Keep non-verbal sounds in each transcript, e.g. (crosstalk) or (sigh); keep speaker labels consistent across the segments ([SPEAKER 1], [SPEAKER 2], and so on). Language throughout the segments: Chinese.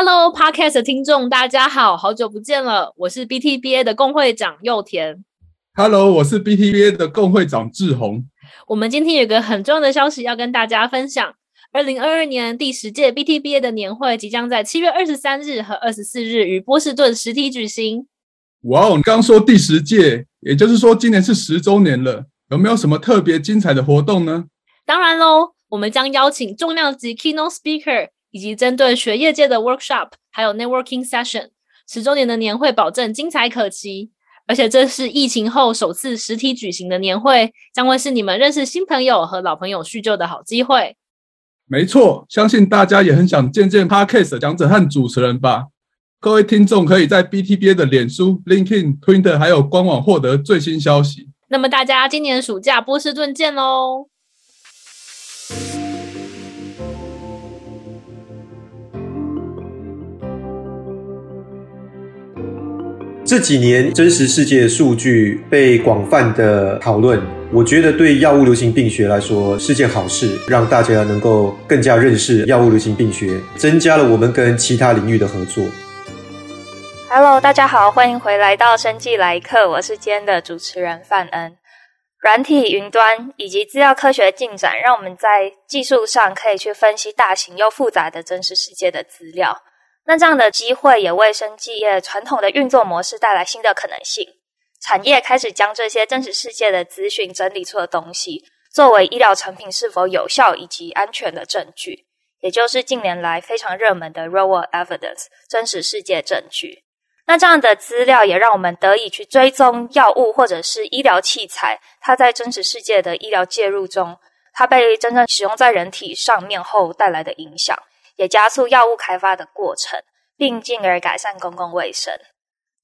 [SPEAKER 1] Hello Podcast 的听众，大家好，好久不见了，我是 BTBA 的共会长祐田。
[SPEAKER 2] Hello，我是 BTBA 的共会长志宏。
[SPEAKER 1] 我们今天有个很重要的消息要跟大家分享：二零二二年第十届 BTBA 的年会即将在七月二十三日和二十四日于波士顿实体举行。
[SPEAKER 2] 哇哦，你刚说第十届，也就是说今年是十周年了，有没有什么特别精彩的活动呢？
[SPEAKER 1] 当然喽，我们将邀请重量级 Keynote Speaker。以及针对学业界的 workshop，还有 networking session，十周年的年会保证精彩可期。而且这是疫情后首次实体举行的年会，将会是你们认识新朋友和老朋友叙旧的好机会。
[SPEAKER 2] 没错，相信大家也很想见见 Podcast 的讲者和主持人吧。各位听众可以在 BTBA 的脸书、LinkedIn、Twitter 还有官网获得最新消息。
[SPEAKER 1] 那么大家今年暑假波士顿见喽！
[SPEAKER 3] 这几年真实世界的数据被广泛的讨论，我觉得对药物流行病学来说是件好事，让大家能够更加认识药物流行病学，增加了我们跟其他领域的合作。
[SPEAKER 4] Hello，大家好，欢迎回来到生技来客，我是今天的主持人范恩。软体、云端以及资料科学进展，让我们在技术上可以去分析大型又复杂的真实世界的资料。那这样的机会也为生技业传统的运作模式带来新的可能性。产业开始将这些真实世界的资讯整理出的东西，作为医疗产品是否有效以及安全的证据，也就是近年来非常热门的 Real World Evidence 真实世界证据。那这样的资料也让我们得以去追踪药物或者是医疗器材，它在真实世界的医疗介入中，它被真正使用在人体上面后带来的影响。也加速药物开发的过程，并进而改善公共卫生。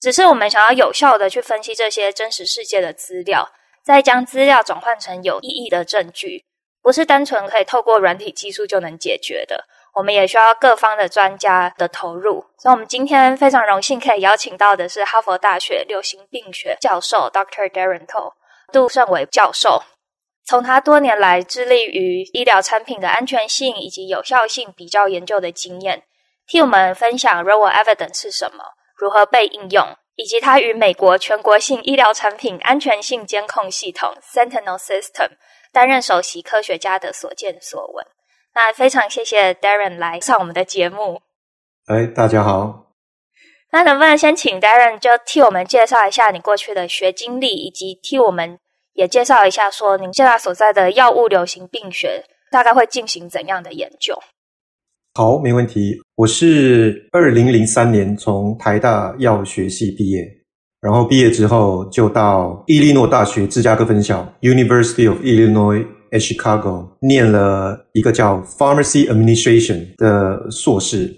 [SPEAKER 4] 只是我们想要有效地去分析这些真实世界的资料，再将资料转换成有意义的证据，不是单纯可以透过软体技术就能解决的。我们也需要各方的专家的投入。所以，我们今天非常荣幸可以邀请到的是哈佛大学流行病学教授 Dr. Darren To 杜胜伟教授。从他多年来致力于医疗产品的安全性以及有效性比较研究的经验，替我们分享 Real World Evidence 是什么，如何被应用，以及他与美国全国性医疗产品安全性监控系统 Sentinel System 担任首席科学家的所见所闻。那非常谢谢 Darren 来上我们的节目。
[SPEAKER 3] 哎，大家好。
[SPEAKER 4] 那能不能先请 Darren 就替我们介绍一下你过去的学经历，以及替我们。也介绍一下，说您现在所在的药物流行病学大概会进行怎样的研究？
[SPEAKER 3] 好，没问题。我是二零零三年从台大药学系毕业，然后毕业之后就到伊利诺大学芝加哥分校 （University of Illinois at Chicago） 念了一个叫 Pharmacy Administration 的硕士，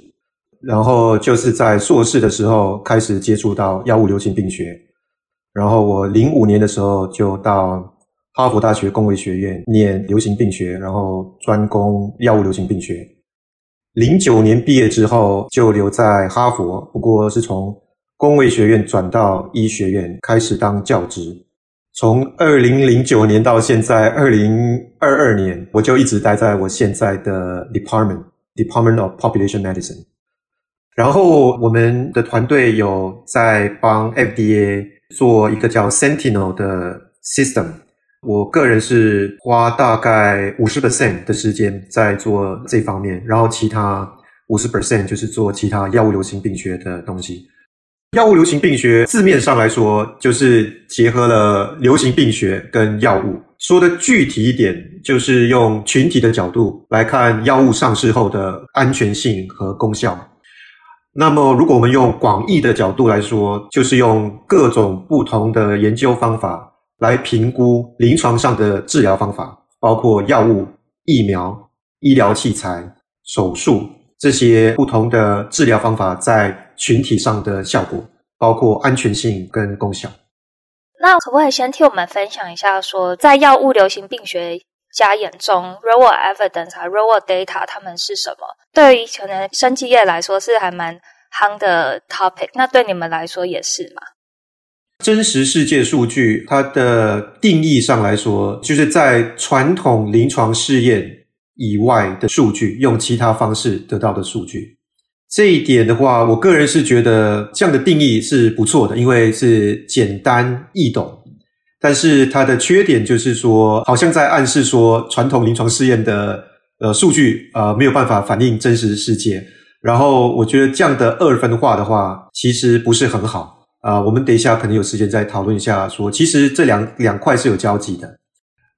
[SPEAKER 3] 然后就是在硕士的时候开始接触到药物流行病学。然后我零五年的时候就到哈佛大学公卫学院念流行病学，然后专攻药物流行病学。零九年毕业之后就留在哈佛，不过是从公卫学院转到医学院开始当教职。从二零零九年到现在二零二二年，我就一直待在我现在的 department Department of Population Medicine。然后我们的团队有在帮 FDA。做一个叫 Sentinel 的 system，我个人是花大概五十 percent 的时间在做这方面，然后其他五十 percent 就是做其他药物流行病学的东西。药物流行病学字面上来说，就是结合了流行病学跟药物。说的具体一点，就是用群体的角度来看药物上市后的安全性和功效。那么，如果我们用广义的角度来说，就是用各种不同的研究方法来评估临床上的治疗方法，包括药物、疫苗、医疗器材、手术这些不同的治疗方法在群体上的效果，包括安全性跟功效。
[SPEAKER 4] 那可不可以先替我们分享一下说，在药物流行病学家眼中，real evidence 和 real world data 它们是什么？对于可能生技业来说是还蛮夯的 topic，那对你们来说也是吗？
[SPEAKER 3] 真实世界数据它的定义上来说，就是在传统临床试验以外的数据，用其他方式得到的数据。这一点的话，我个人是觉得这样的定义是不错的，因为是简单易懂。但是它的缺点就是说，好像在暗示说，传统临床试验的呃数据呃没有办法反映真实世界。然后我觉得这样的二分化的话，其实不是很好。啊、我们等一下可能有时间再讨论一下说，其实这两两块是有交集的。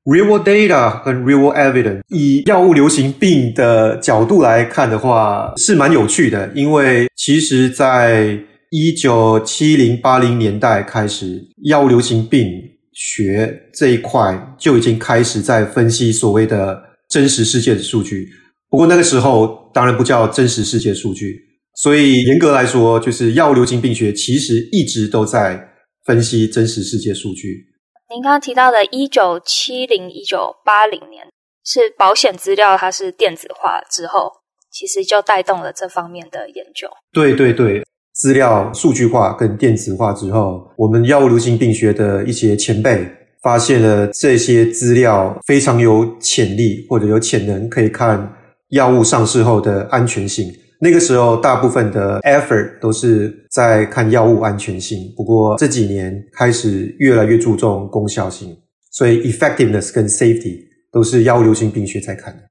[SPEAKER 3] Real data 和 real evidence，以药物流行病的角度来看的话，是蛮有趣的。因为其实，在一九七零八零年代开始，药物流行病学这一块就已经开始在分析所谓的真实世界的数据。不过那个时候当然不叫真实世界数据，所以严格来说，就是药物流行病学其实一直都在分析真实世界数据。
[SPEAKER 4] 您刚刚提到的1970、1980年是保险资料，它是电子化之后，其实就带动了这方面的研究。
[SPEAKER 3] 对对对，资料数据化跟电子化之后，我们药物流行病学的一些前辈发现了这些资料非常有潜力或者有潜能，可以看药物上市后的安全性。那个时候，大部分的 effort 都是在看药物安全性。不过这几年开始越来越注重功效性，所以 effectiveness 跟 safety 都是药物流行病学在看的。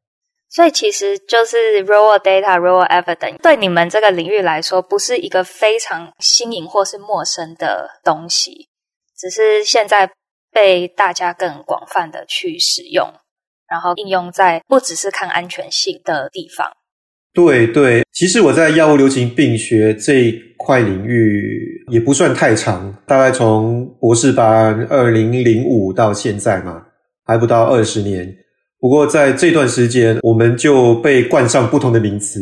[SPEAKER 4] 所以其实就是 raw data、raw evidence 对你们这个领域来说，不是一个非常新颖或是陌生的东西，只是现在被大家更广泛的去使用，然后应用在不只是看安全性的地方。
[SPEAKER 3] 对对，其实我在药物流行病学这一块领域也不算太长，大概从博士班二零零五到现在嘛，还不到二十年。不过在这段时间，我们就被冠上不同的名词，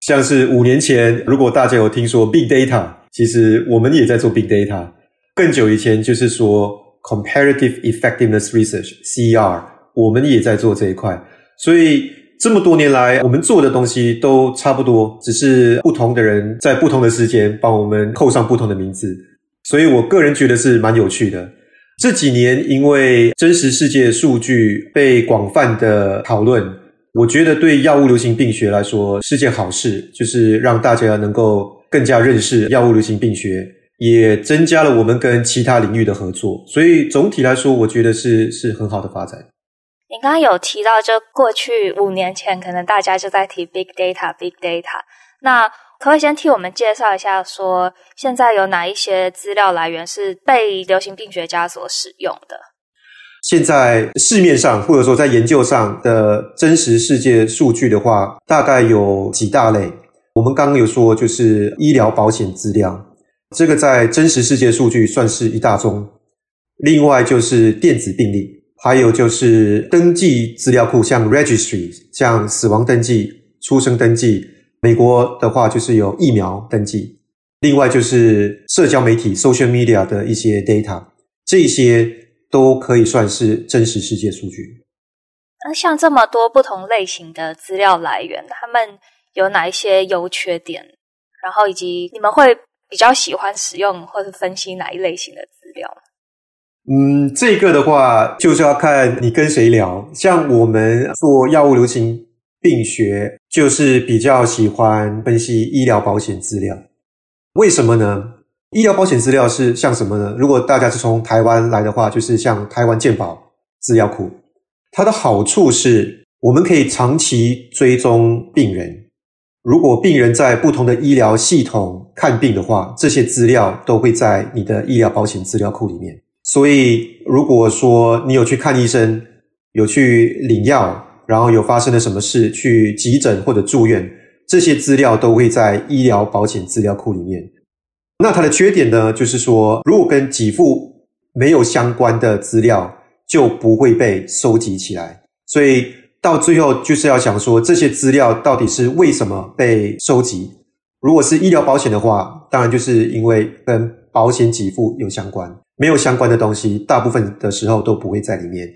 [SPEAKER 3] 像是五年前，如果大家有听说 Big Data，其实我们也在做 Big Data。更久以前就是说 Comparative Effectiveness Research（CER），我们也在做这一块，所以。这么多年来，我们做的东西都差不多，只是不同的人在不同的时间帮我们扣上不同的名字，所以我个人觉得是蛮有趣的。这几年，因为真实世界数据被广泛的讨论，我觉得对药物流行病学来说是件好事，就是让大家能够更加认识药物流行病学，也增加了我们跟其他领域的合作。所以总体来说，我觉得是是很好的发展。
[SPEAKER 4] 你刚刚有提到，就过去五年前，可能大家就在提 big data, big data。那可不可以先替我们介绍一下说，说现在有哪一些资料来源是被流行病学家所使用的？
[SPEAKER 3] 现在市面上或者说在研究上的真实世界数据的话，大概有几大类。我们刚刚有说，就是医疗保险资料，这个在真实世界数据算是一大宗。另外就是电子病历。还有就是登记资料库，像 registry，像死亡登记、出生登记。美国的话就是有疫苗登记。另外就是社交媒体 social media 的一些 data，这些都可以算是真实世界数据。
[SPEAKER 4] 那像这么多不同类型的资料来源，他们有哪一些优缺点？然后以及你们会比较喜欢使用或是分析哪一类型的资料？
[SPEAKER 3] 嗯，这个的话就是要看你跟谁聊。像我们做药物流行病学，就是比较喜欢分析医疗保险资料。为什么呢？医疗保险资料是像什么呢？如果大家是从台湾来的话，就是像台湾健保资料库。它的好处是，我们可以长期追踪病人。如果病人在不同的医疗系统看病的话，这些资料都会在你的医疗保险资料库里面。所以，如果说你有去看医生，有去领药，然后有发生了什么事，去急诊或者住院，这些资料都会在医疗保险资料库里面。那它的缺点呢，就是说，如果跟给付没有相关的资料，就不会被收集起来。所以到最后就是要想说，这些资料到底是为什么被收集？如果是医疗保险的话，当然就是因为跟保险给付有相关。没有相关的东西，大部分的时候都不会在里面。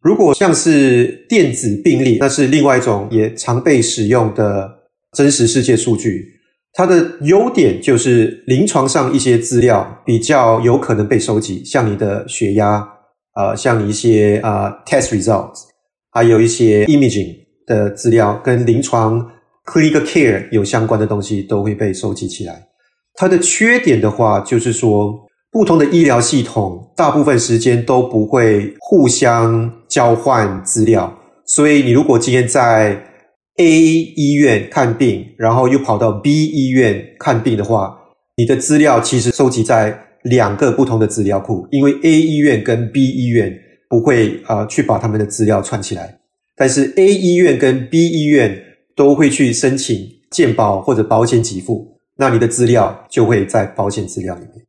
[SPEAKER 3] 如果像是电子病历，那是另外一种也常被使用的真实世界数据。它的优点就是临床上一些资料比较有可能被收集，像你的血压，呃，像你一些啊、呃、test results，还有一些 imaging 的资料跟临床 clinical care 有相关的东西都会被收集起来。它的缺点的话，就是说不同的医疗系统大部分时间都不会互相交换资料，所以你如果今天在 A 医院看病，然后又跑到 B 医院看病的话，你的资料其实收集在两个不同的资料库，因为 A 医院跟 B 医院不会呃去把他们的资料串起来，但是 A 医院跟 B 医院。都会去申请健保或者保险给付，那你的资料就会在保险资料里面。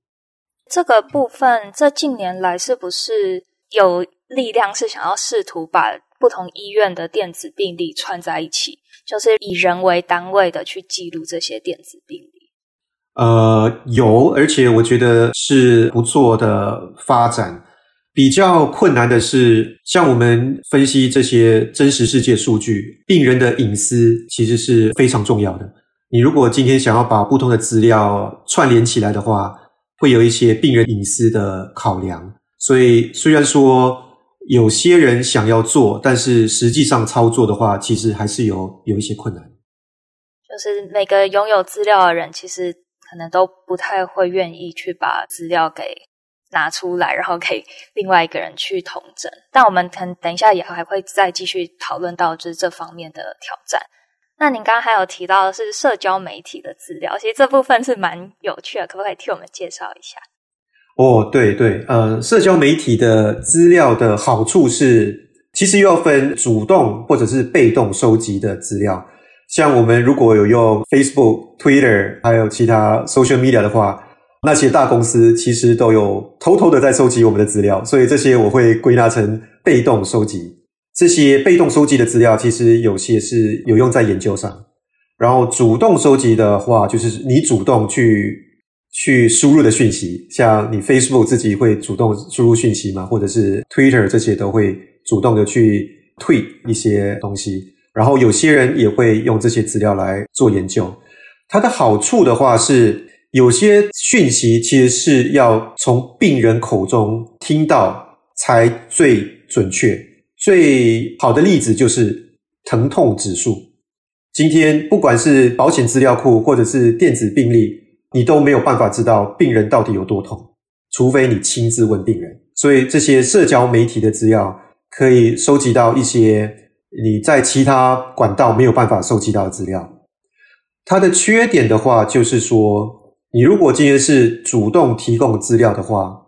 [SPEAKER 4] 这个部分，这近年来是不是有力量是想要试图把不同医院的电子病历串在一起，就是以人为单位的去记录这些电子病历？
[SPEAKER 3] 呃，有，而且我觉得是不错的发展。比较困难的是，像我们分析这些真实世界数据，病人的隐私其实是非常重要的。你如果今天想要把不同的资料串联起来的话，会有一些病人隐私的考量。所以，虽然说有些人想要做，但是实际上操作的话，其实还是有有一些困难。
[SPEAKER 4] 就是每个拥有资料的人，其实可能都不太会愿意去把资料给。拿出来，然后给另外一个人去统整。但我们可能等一下也还会再继续讨论到就是这方面的挑战。那您刚刚还有提到的是社交媒体的资料，其实这部分是蛮有趣的，可不可以替我们介绍一下？
[SPEAKER 3] 哦，对对，呃，社交媒体的资料的好处是，其实又要分主动或者是被动收集的资料。像我们如果有用 Facebook、Twitter 还有其他 social media 的话。那些大公司其实都有偷偷的在收集我们的资料，所以这些我会归纳成被动收集。这些被动收集的资料，其实有些是有用在研究上。然后主动收集的话，就是你主动去去输入的讯息，像你 Facebook 自己会主动输入讯息嘛，或者是 Twitter 这些都会主动的去 tweet 一些东西。然后有些人也会用这些资料来做研究。它的好处的话是。有些讯息其实是要从病人口中听到才最准确。最好的例子就是疼痛指数。今天不管是保险资料库或者是电子病历，你都没有办法知道病人到底有多痛，除非你亲自问病人。所以这些社交媒体的资料可以收集到一些你在其他管道没有办法收集到的资料。它的缺点的话就是说。你如果今天是主动提供资料的话，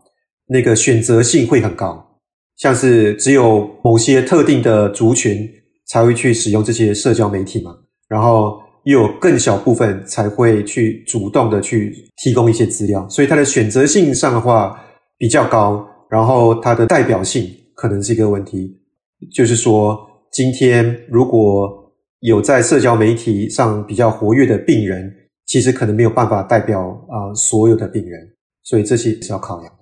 [SPEAKER 3] 那个选择性会很高，像是只有某些特定的族群才会去使用这些社交媒体嘛，然后又有更小部分才会去主动的去提供一些资料，所以它的选择性上的话比较高，然后它的代表性可能是一个问题，就是说今天如果有在社交媒体上比较活跃的病人。其实可能没有办法代表啊、所有的病人，所以这些是要考量的。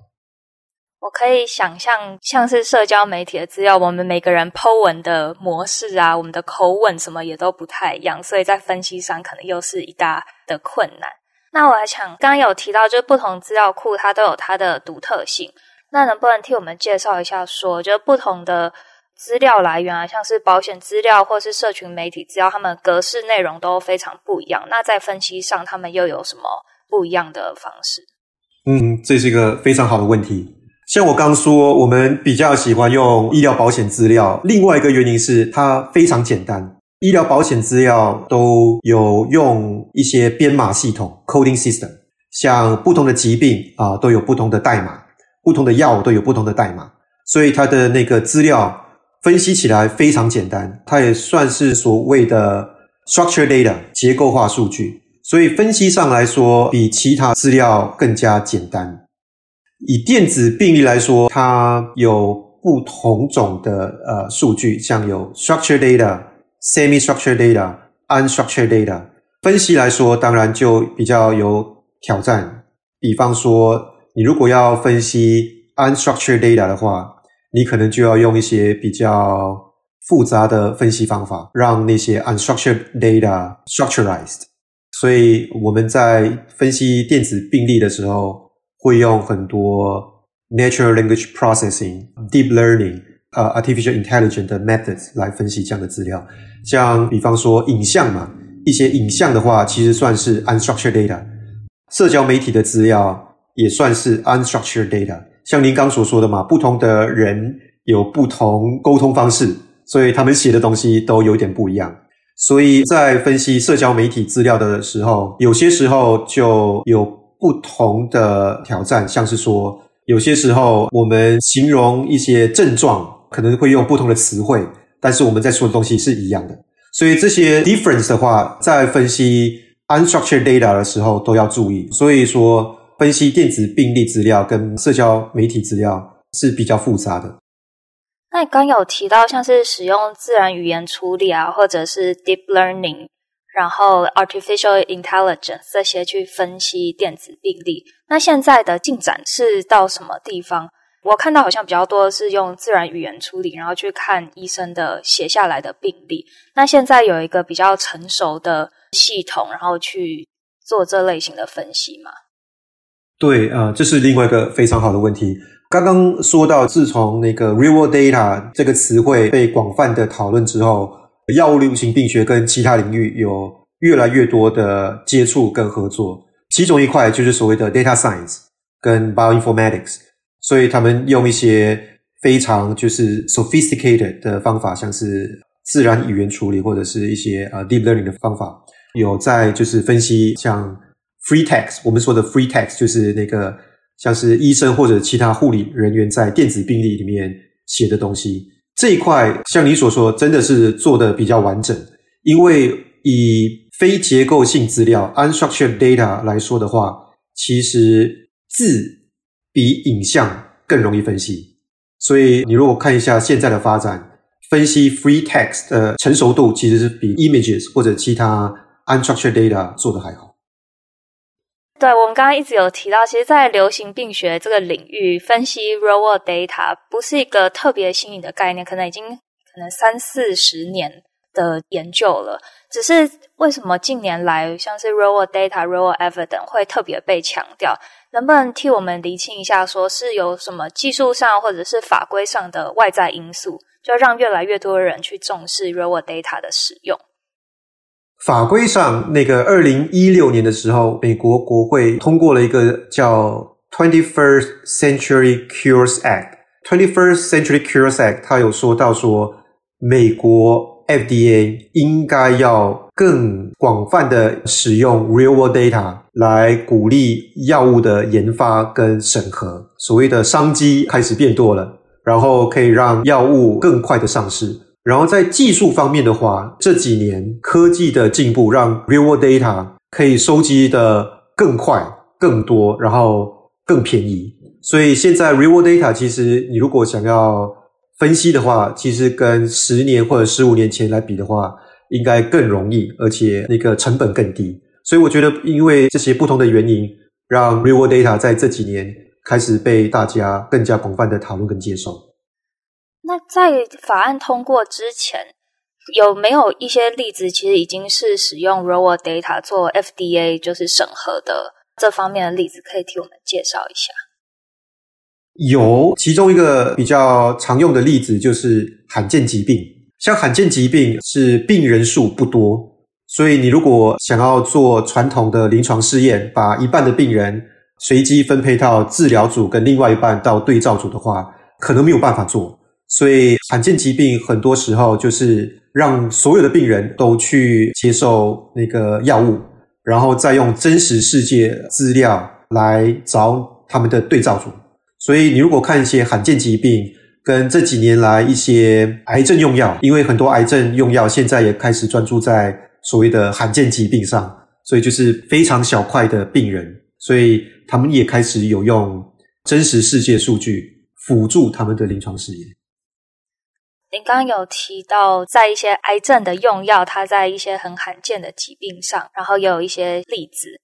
[SPEAKER 4] 我可以想象，像是社交媒体的资料，我们每个人 Po 文的模式啊，我们的口吻什么也都不太一样，所以在分析上可能又是一大的困难。那我还想，刚刚有提到，就是不同资料库它都有它的独特性，那能不能替我们介绍一下说，说就是不同的。资料来源啊，像是保险资料或是社群媒体资料，它们格式内容都非常不一样。那在分析上，他们又有什么不一样的方式？
[SPEAKER 3] 嗯，这是一个非常好的问题。像我刚说，我们比较喜欢用医疗保险资料。另外一个原因是它非常简单。医疗保险资料都有用一些编码系统 （coding system），像不同的疾病啊，都有不同的代码，不同的药都有不同的代码，所以它的那个资料。分析起来非常简单，它也算是所谓的 structured data 结构化数据，所以分析上来说比其他资料更加简单。以电子病历来说，它有不同种的呃数据，像有 structured data、semi-structured data、unstructured data。分析来说，当然就比较有挑战。比方说，你如果要分析 unstructured data 的话，你可能就要用一些比较复杂的分析方法，让那些 unstructured data structurized。所以我们在分析电子病历的时候，会用很多 natural language processing、deep learning、呃 artificial intelligence 的 methods 来分析这样的资料。像比方说影像嘛，一些影像的话，其实算是 unstructured data。社交媒体的资料也算是 unstructured data。像您刚所说的嘛，不同的人有不同沟通方式，所以他们写的东西都有点不一样。所以在分析社交媒体资料的时候，有些时候就有不同的挑战，像是说，有些时候我们形容一些症状，可能会用不同的词汇，但是我们在说的东西是一样的。所以这些 difference 的话，在分析 unstructured data 的时候都要注意。所以说。分析电子病历资料跟社交媒体资料是比较复杂的。
[SPEAKER 4] 那你刚有提到像是使用自然语言处理啊，或者是 deep learning，然后 artificial intelligence 这些去分析电子病历。那现在的进展是到什么地方？我看到好像比较多是用自然语言处理，然后去看医生的写下来的病历。那现在有一个比较成熟的系统，然后去做这类型的分析吗？
[SPEAKER 3] 对啊，呃，这是另外一个非常好的问题。刚刚说到，自从那个 real world data 这个词汇被广泛的讨论之后，药物流行病学跟其他领域有越来越多的接触跟合作。其中一块就是所谓的 data science 跟 bioinformatics，所以他们用一些非常就是 sophisticated 的方法，像是自然语言处理或者是一些呃 deep learning 的方法，有在就是分析像。Free text，我们说的 free text 就是那个像是医生或者其他护理人员在电子病历里面写的东西。这一块像你所说，真的是做的比较完整。因为以非结构性资料 （unstructured data） 来说的话，其实字比影像更容易分析。所以你如果看一下现在的发展，分析 free text 的成熟度其实是比 images 或者其他 unstructured data 做的还好。
[SPEAKER 4] 对，我们刚刚一直有提到，其实，在流行病学这个领域，分析 raw data 不是一个特别新颖的概念，可能已经可能三四十年的研究了。只是为什么近年来，像是 raw data、raw evidence 会特别被强调？能不能替我们厘清一下，说是有什么技术上或者是法规上的外在因素，就让越来越多的人去重视 raw data 的使用？
[SPEAKER 3] 法规上，那个二零一六年的时候，美国国会通过了一个叫 Twenty First Century Cures Act。Twenty First Century Cures Act，它有说到说，美国 FDA 应该要更广泛的使用 Real World Data 来鼓励药物的研发跟审核，所谓的商机开始变多了，然后可以让药物更快的上市。然后在技术方面的话，这几年科技的进步让 real world data 可以收集的更快、更多，然后更便宜。所以现在 real world data 其实你如果想要分析的话，其实跟十年或者十五年前来比的话，应该更容易，而且那个成本更低。所以我觉得，因为这些不同的原因，让 real world data 在这几年开始被大家更加广泛的讨论跟接受。
[SPEAKER 4] 那在法案通过之前，有没有一些例子，其实已经是使用 real world data 做 FDA 就是审核的这方面的例子，可以替我们介绍一下？
[SPEAKER 3] 有，其中一个比较常用的例子就是罕见疾病。像罕见疾病是病人数不多，所以你如果想要做传统的临床试验，把一半的病人随机分配到治疗组，跟另外一半到对照组的话，可能没有办法做。所以罕见疾病很多时候就是让所有的病人都去接受那个药物，然后再用真实世界资料来找他们的对照组。所以你如果看一些罕见疾病跟这几年来一些癌症用药，因为很多癌症用药现在也开始专注在所谓的罕见疾病上，所以就是非常小块的病人，所以他们也开始有用真实世界数据辅助他们的临床试验。
[SPEAKER 4] 您刚刚有提到，在一些癌症的用药，它在一些很罕见的疾病上，然后也有一些例子。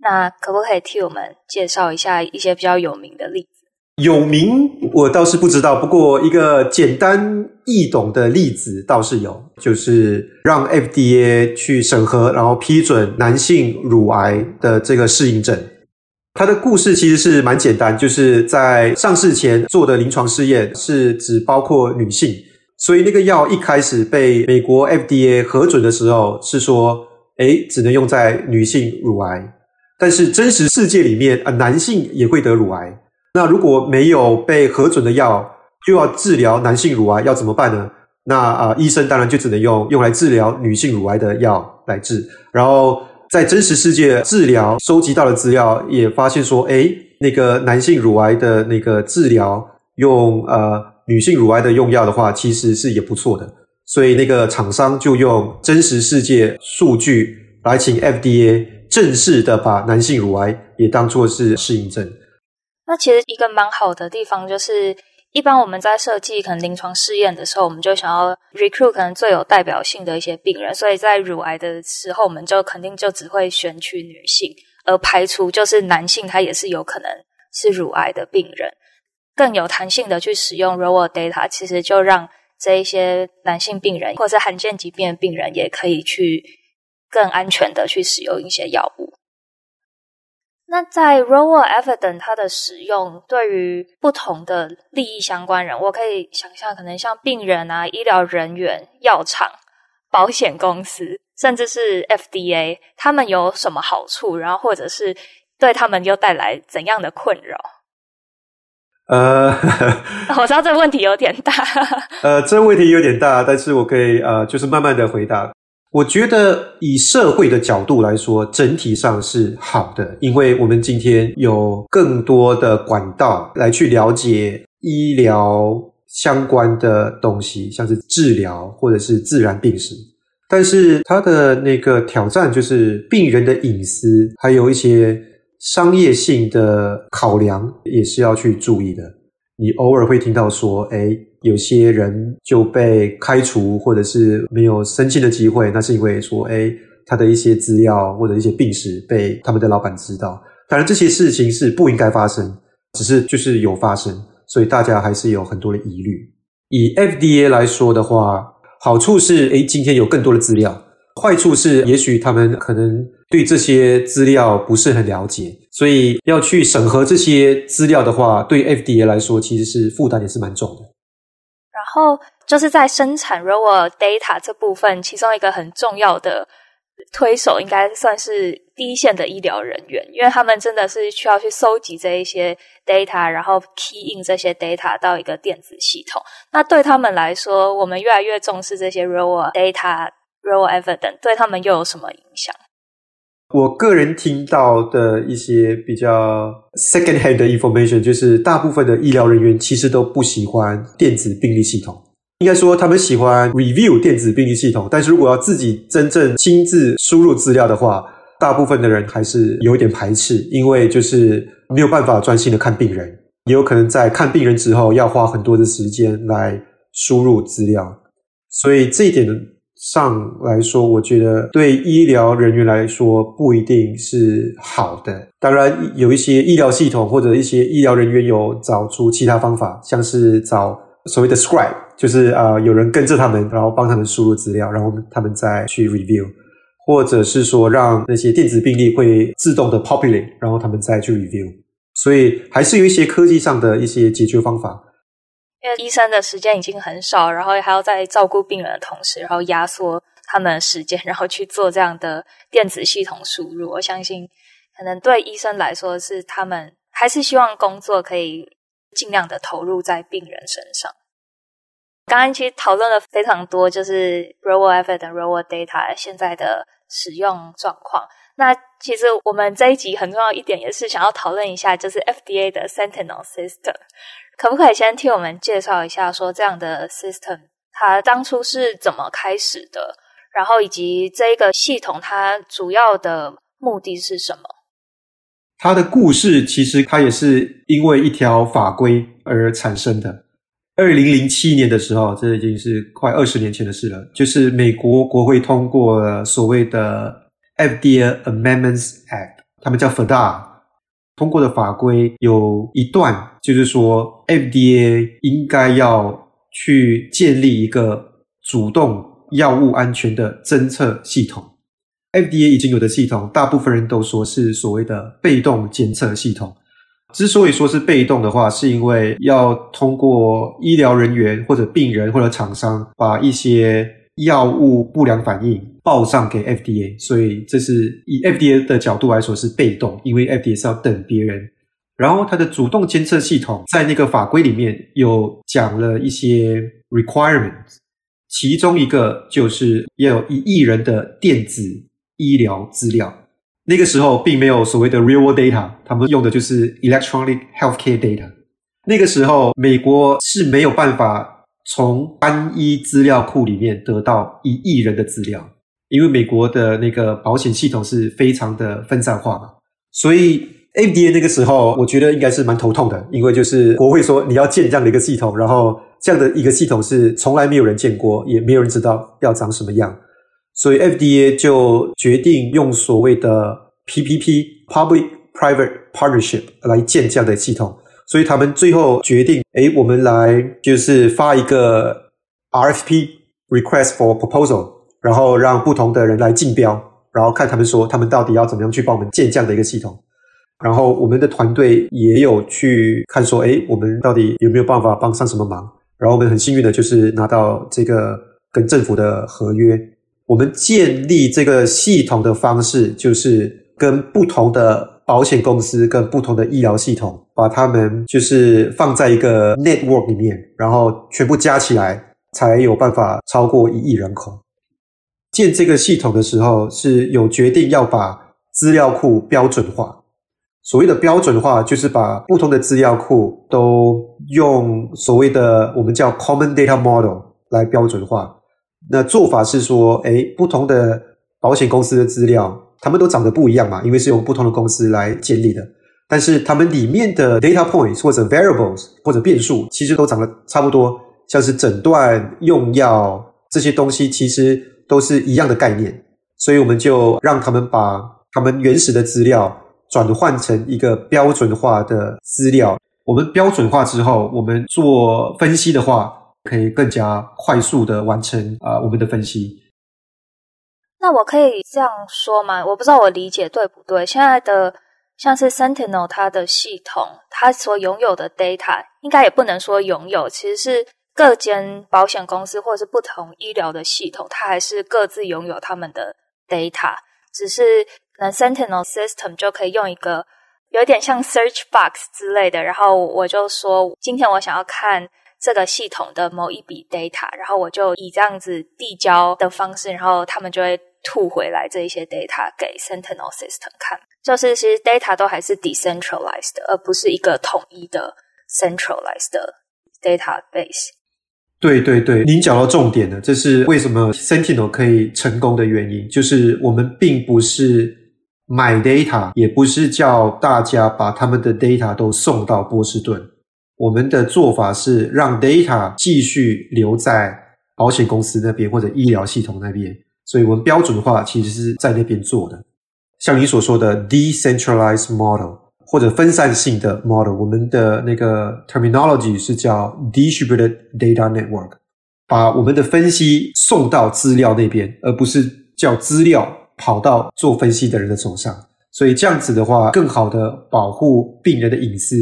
[SPEAKER 4] 那可不可以替我们介绍一下一些比较有名的例子？
[SPEAKER 3] 有名我倒是不知道，不过一个简单易懂的例子倒是有，就是让 FDA 去审核，然后批准男性乳癌的这个适应症。它的故事其实是蛮简单，就是在上市前做的临床试验是只包括女性。所以那个药一开始被美国 FDA 核准的时候，是说诶，只能用在女性乳癌。但是真实世界里面，啊，男性也会得乳癌。那如果没有被核准的药，就要治疗男性乳癌，要怎么办呢？那啊、医生当然就只能用用来治疗女性乳癌的药来治。然后在真实世界治疗收集到的资料也发现说，诶，那个男性乳癌的那个治疗用呃女性乳癌的用药的话，其实是也不错的。所以那个厂商就用真实世界数据来请 FDA 正式的把男性乳癌也当作是适应症。
[SPEAKER 4] 那其实一个蛮好的地方就是。一般我们在设计可能临床试验的时候，我们就想要 recruit 可能最有代表性的一些病人，所以在乳癌的时候，我们就肯定就只会选取女性，而排除就是男性他也是有可能是乳癌的病人，更有弹性的去使用 raw data，其实就让这一些男性病人或者是罕见疾病的病人也可以去更安全的去使用一些药物。那在 raw evidence 它的使用，对于不同的利益相关人，我可以想象，可能像病人啊、医疗人员、药厂、保险公司，甚至是 FDA，他们有什么好处？然后或者是对他们又带来怎样的困扰？
[SPEAKER 3] 呃，
[SPEAKER 4] 我知道这个问题有点大。
[SPEAKER 3] 呃，这个问题有点大，但是我可以呃，就是慢慢的回答。我觉得以社会的角度来说，整体上是好的，因为我们今天有更多的管道来去了解医疗相关的东西，像是治疗或者是自然病史。但是它的那个挑战就是病人的隐私，还有一些商业性的考量也是要去注意的。你偶尔会听到说，诶有些人就被开除，或者是没有升迁的机会，那是因为说，诶他的一些资料或者一些病史被他们的老板知道。当然，这些事情是不应该发生，只是就是有发生，所以大家还是有很多的疑虑。以 FDA 来说的话，好处是，诶今天有更多的资料。坏处是，也许他们可能对这些资料不是很了解，所以要去审核这些资料的话，对 FDA 来说其实是负担也是蛮重的。
[SPEAKER 4] 然后就是在生产 real world data 这部分，其中一个很重要的推手，应该算是第一线的医疗人员，因为他们真的是需要去收集这一些 data，然后 key in 这些 data 到一个电子系统。那对他们来说，我们越来越重视这些 real world data。Real evidence 对他们又有什么影响？
[SPEAKER 3] 我个人听到的一些比较 second hand 的 information，就是大部分的医疗人员其实都不喜欢电子病历系统。应该说，他们喜欢 review 电子病历系统，但是如果要自己真正亲自输入资料的话，大部分的人还是有一点排斥，因为就是没有办法专心的看病人，也有可能在看病人之后要花很多的时间来输入资料，所以这一点。上来说，我觉得对医疗人员来说不一定是好的。当然，有一些医疗系统或者一些医疗人员有找出其他方法，像是找所谓的 scribe，就是啊、呃，有人跟着他们，然后帮他们输入资料，然后他们再去 review，或者是说让那些电子病历会自动的 populate，然后他们再去 review。所以还是有一些科技上的一些解决方法。
[SPEAKER 4] 因为医生的时间已经很少，然后还要在照顾病人的同时，然后压缩他们的时间，然后去做这样的电子系统输入。我相信，可能对医生来说，是他们还是希望工作可以尽量的投入在病人身上。刚刚其实讨论了非常多，就是 real world evidence、real world data 现在的使用状况。那其实我们这一集很重要一点，也是想要讨论一下，就是 FDA 的 Sentinel System。可不可以先替我们介绍一下，说这样的 system 它当初是怎么开始的？然后以及这一个系统它主要的目的是什么？
[SPEAKER 3] 它的故事其实它也是因为一条法规而产生的。二零零七年的时候，这已经是快二十年前的事了，就是美国国会通过所谓的 FDA Amendments Act，他们叫 FDA。通过的法规有一段，就是说 FDA 应该要去建立一个主动药物安全的侦测系统。FDA 已经有的系统，大部分人都说是所谓的被动监测系统。之所以说是被动的话，是因为要通过医疗人员或者病人或者厂商把一些药物不良反应报上给 FDA，所以这是以 FDA 的角度来说是被动，因为 FDA 是要等别人。然后它的主动监测系统在那个法规里面有讲了一些 requirements，其中一个就是要有一亿人的电子医疗资料。那个时候并没有所谓的 real world data，他们用的就是 electronic healthcare data。那个时候美国是没有办法。从单一资料库里面得到一亿人的资料，因为美国的那个保险系统是非常的分散化嘛，所以 FDA 那个时候我觉得应该是蛮头痛的，因为就是国会说你要建这样的一个系统，然后这样的一个系统是从来没有人见过，也没有人知道要长什么样，所以 FDA 就决定用所谓的 PPP（Public-Private Partnership） 来建这样的系统。所以他们最后决定，诶，我们来就是发一个 RFP（Request for Proposal），然后让不同的人来竞标，然后看他们说他们到底要怎么样去帮我们建这样的一个系统。然后我们的团队也有去看说，诶，我们到底有没有办法帮上什么忙？然后我们很幸运的就是拿到这个跟政府的合约。我们建立这个系统的方式就是跟不同的。保险公司跟不同的医疗系统，把他们就是放在一个 network 里面，然后全部加起来，才有办法超过一亿人口。建这个系统的时候，是有决定要把资料库标准化。所谓的标准化，就是把不同的资料库都用所谓的我们叫 common data model 来标准化。那做法是说，诶，不同的保险公司的资料。他们都长得不一样嘛，因为是用不同的公司来建立的。但是他们里面的 data points 或者 variables 或者变数，其实都长得差不多，像是诊断、用药这些东西，其实都是一样的概念。所以我们就让他们把他们原始的资料转换成一个标准化的资料。我们标准化之后，我们做分析的话，可以更加快速的完成啊、我们的分析。
[SPEAKER 4] 那我可以这样说吗？我不知道我理解对不对。现在的像是 Sentinel 它的系统，它所拥有的 data 应该也不能说拥有，其实是各间保险公司或者是不同医疗的系统，它还是各自拥有他们的 data。只是可能 Sentinel System 就可以用一个有点像 search box 之类的，然后我就说今天我想要看。这个系统的某一笔 data，然后我就以这样子递交的方式，然后他们就会吐回来这一些 data 给 Sentinel System 看。就是其实 data 都还是 decentralized，而不是一个统一的 centralized 的 database。
[SPEAKER 3] 对对对，您讲到重点了，这是为什么 Sentinel 可以成功的原因，就是我们并不是买 data，也不是叫大家把他们的 data 都送到波士顿。我们的做法是让 data 继续留在保险公司那边或者医疗系统那边，所以我们标准化其实是在那边做的。像你所说的 decentralized model 或者分散性的 model，我们的那个 terminology 是叫 distributed data network，把我们的分析送到资料那边，而不是叫资料跑到做分析的人的手上。所以这样子的话，更好的保护病人的隐私。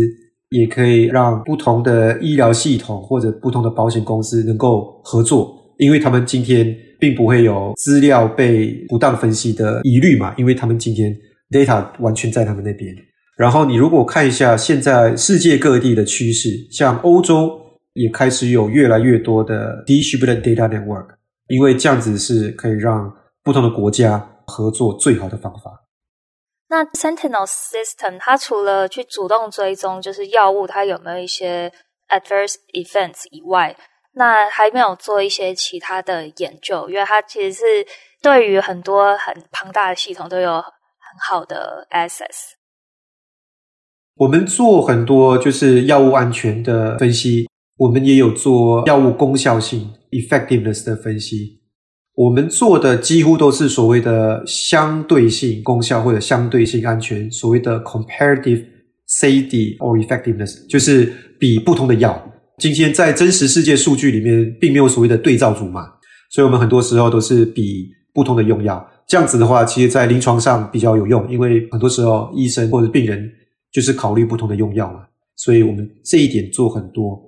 [SPEAKER 3] 也可以让不同的医疗系统或者不同的保险公司能够合作，因为他们今天并不会有资料被不当分析的疑虑嘛，因为他们今天 data 完全在他们那边。然后你如果看一下现在世界各地的趋势，像欧洲也开始有越来越多的 distributed data network，因为这样子是可以让不同的国家合作最好的方法。
[SPEAKER 4] 那 Sentinel System 它除了去主动追踪，就是药物它有没有一些 adverse events 以外，那还没有做一些其他的研究，因为它其实是对于很多很庞大的系统都有很好的 access。
[SPEAKER 3] 我们做很多就是药物安全的分析，我们也有做药物功效性 effectiveness 的分析。我们做的几乎都是所谓的相对性功效或者相对性安全，所谓的 comparative safety or effectiveness，就是比不同的药。今天在真实世界数据里面，并没有所谓的对照组嘛，所以我们很多时候都是比不同的用药。这样子的话，其实在临床上比较有用，因为很多时候医生或者病人就是考虑不同的用药嘛，所以我们这一点做很多。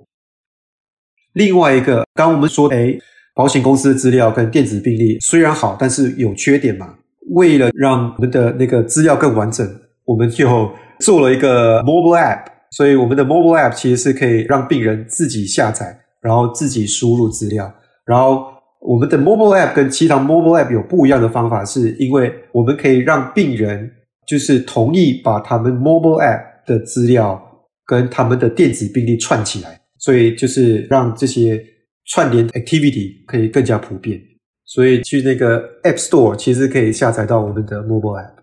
[SPEAKER 3] 另外一个，刚刚我们说，诶保险公司的资料跟电子病历虽然好，但是有缺点嘛。为了让我们的那个资料更完整，我们就做了一个 mobile app。所以我们的 mobile app 其实是可以让病人自己下载，然后自己输入资料。然后我们的 mobile app 跟其他 mobile app 有不一样的方法，是因为我们可以让病人就是同意把他们 mobile app 的资料跟他们的电子病历串起来，所以就是让这些串联 activity 可以更加普遍。所以去那个 App Store 其实可以下载到我们的 mobile app。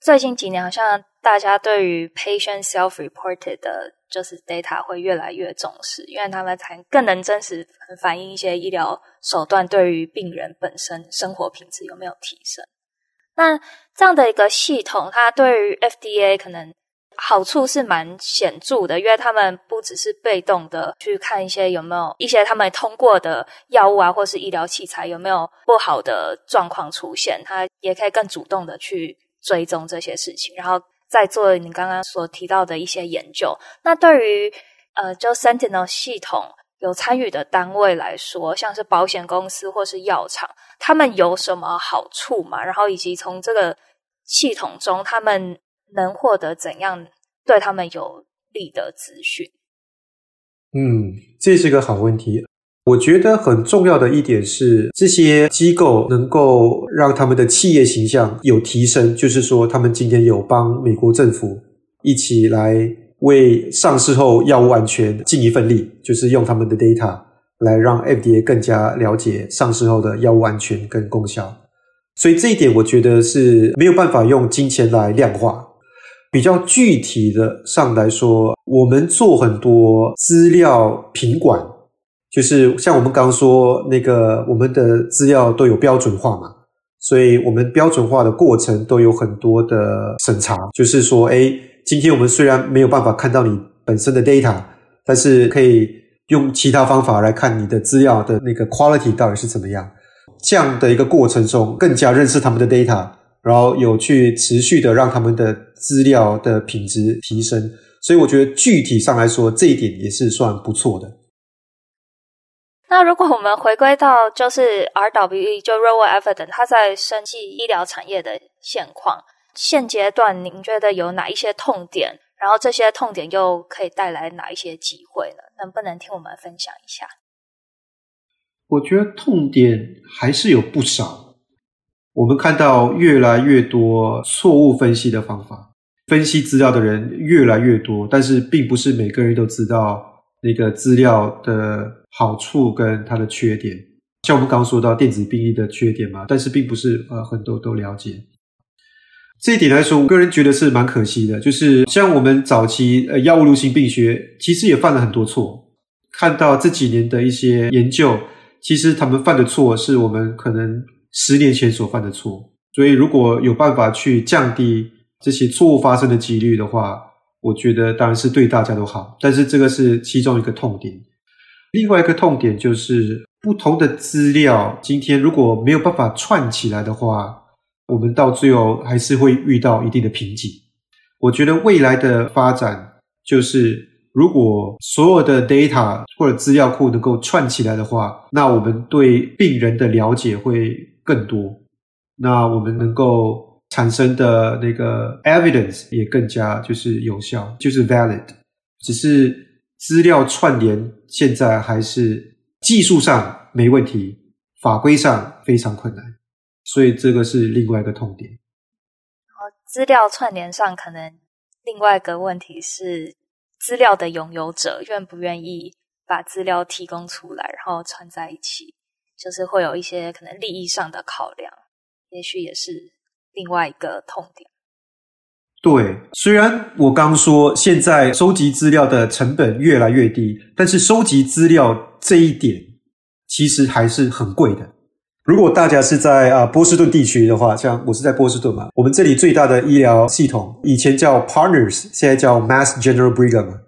[SPEAKER 4] 最近几年好像大家对于 patient self-reported 的，就是 data 会越来越重视，因为他们才更能真实反映一些医疗手段对于病人本身生活品质有没有提升。那这样的一个系统，它对于 FDA 可能好处是蛮显著的，因为他们不只是被动的去看一些有没有一些他们通过的药物啊，或是医疗器材有没有不好的状况出现，它也可以更主动的去。追踪这些事情，然后再做你刚刚所提到的一些研究。那对于呃，就 Sentinel 系统有参与的单位来说，像是保险公司或是药厂，他们有什么好处嘛？然后以及从这个系统中，他们能获得怎样对他们有利的资讯？
[SPEAKER 3] 嗯，这是个好问题。我觉得很重要的一点是，这些机构能够让他们的企业形象有提升，就是说，他们今天有帮美国政府一起来为上市后药物安全尽一份力，就是用他们的 data 来让 FDA 更加了解上市后的药物安全跟功效。所以这一点，我觉得是没有办法用金钱来量化。比较具体的上来说，我们做很多资料品管。就是像我们刚刚说那个，我们的资料都有标准化嘛，所以我们标准化的过程都有很多的审查。就是说，诶，今天我们虽然没有办法看到你本身的 data，但是可以用其他方法来看你的资料的那个 quality 到底是怎么样。这样的一个过程中，更加认识他们的 data，然后有去持续的让他们的资料的品质提升。所以我觉得具体上来说，这一点也是算不错的。
[SPEAKER 4] 那如果我们回归到就是 RWE 就 Real World Evidence，它在生技医疗产业的现况，现阶段您觉得有哪一些痛点？然后这些痛点又可以带来哪一些机会呢？能不能听我们分享一下？
[SPEAKER 3] 我觉得痛点还是有不少。我们看到越来越多错误分析的方法，分析资料的人越来越多，但是并不是每个人都知道那个资料的。好处跟它的缺点，像我们刚刚说到电子病历的缺点嘛，但是并不是呃很多都了解。这一点来说，我个人觉得是蛮可惜的。就是像我们早期呃药物流行病学，其实也犯了很多错。看到这几年的一些研究，其实他们犯的错是我们可能十年前所犯的错。所以如果有办法去降低这些错误发生的几率的话，我觉得当然是对大家都好。但是这个是其中一个痛点。另外一个痛点就是，不同的资料今天如果没有办法串起来的话，我们到最后还是会遇到一定的瓶颈。我觉得未来的发展就是，如果所有的 data 或者资料库能够串起来的话，那我们对病人的了解会更多，那我们能够产生的那个 evidence 也更加就是有效，就是 valid，只是。资料串联现在还是技术上没问题，法规上非常困难，所以这个是另外一个痛点。
[SPEAKER 4] 然后资料串联上可能另外一个问题是，资料的拥有者愿不愿意把资料提供出来，然后串在一起，就是会有一些可能利益上的考量，也许也是另外一个痛点。
[SPEAKER 3] 对，虽然我刚说现在收集资料的成本越来越低，但是收集资料这一点其实还是很贵的。如果大家是在啊波士顿地区的话，像我是在波士顿嘛，我们这里最大的医疗系统以前叫 Partners，现在叫 Mass General Brigham。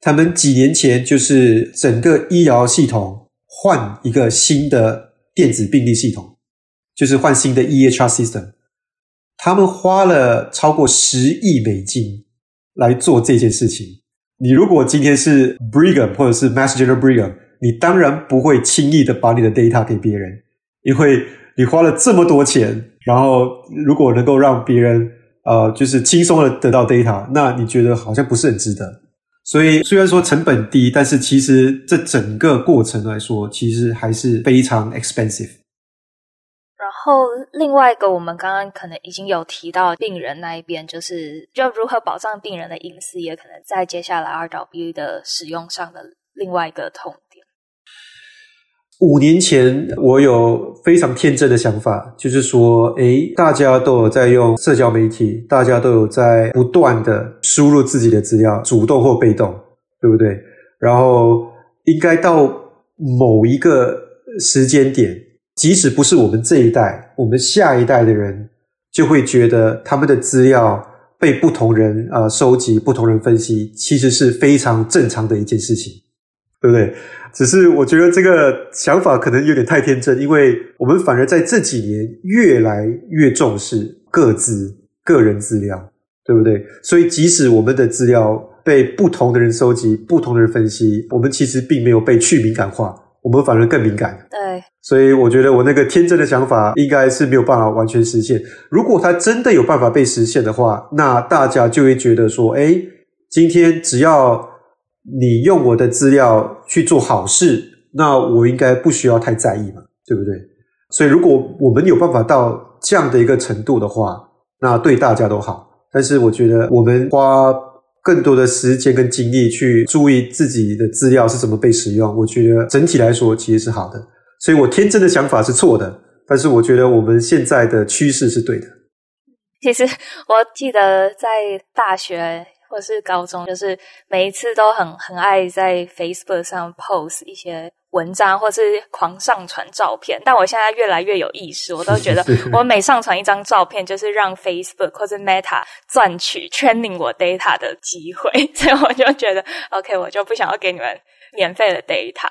[SPEAKER 3] 他们几年前就是整个医疗系统换一个新的电子病历系统，就是换新的 EHR system。他们花了超过十亿美金来做这件事情。你如果今天是 Brigham 或者是 Mass General Brigham，你当然不会轻易的把你的 data 给别人，因为你花了这么多钱，然后如果能够让别人呃就是轻松的得到 data，那你觉得好像不是很值得。所以虽然说成本低，但是其实这整个过程来说，其实还是非常 expensive。
[SPEAKER 4] 然后另外一个，我们刚刚可能已经有提到病人那一边，就是要如何保障病人的隐私，也可能在接下来 R W 的使用上的另外一个痛。
[SPEAKER 3] 五年前，我有非常天真的想法，就是说，诶，大家都有在用社交媒体，大家都有在不断的输入自己的资料，主动或被动，对不对？然后应该到某一个时间点，即使不是我们这一代，我们下一代的人就会觉得他们的资料被不同人啊、收集、不同人分析，其实是非常正常的一件事情，对不对？只是我觉得这个想法可能有点太天真，因为我们反而在这几年越来越重视各自、个人资料，对不对？所以即使我们的资料被不同的人收集、不同的人分析，我们其实并没有被去敏感化，我们反而更敏感。
[SPEAKER 4] 对，
[SPEAKER 3] 所以我觉得我那个天真的想法应该是没有办法完全实现。如果它真的有办法被实现的话，那大家就会觉得说：诶，今天只要。你用我的资料去做好事，那我应该不需要太在意嘛，对不对？所以如果我们有办法到这样的一个程度的话，那对大家都好。但是我觉得我们花更多的时间跟精力去注意自己的资料是怎么被使用，我觉得整体来说其实是好的。所以我天真的想法是错的，但是我觉得我们现在的趋势是对的。
[SPEAKER 4] 其实我记得在大学。或是高中，就是每一次都很很爱在 Facebook 上 post 一些文章，或是狂上传照片。但我现在越来越有意识，我都觉得 (laughs) 我每上传一张照片，就是让 Facebook 或是 Meta 赚取 training 我 data 的机会。(laughs) 所以我就觉得，OK，我就不想要给你们免费的 data。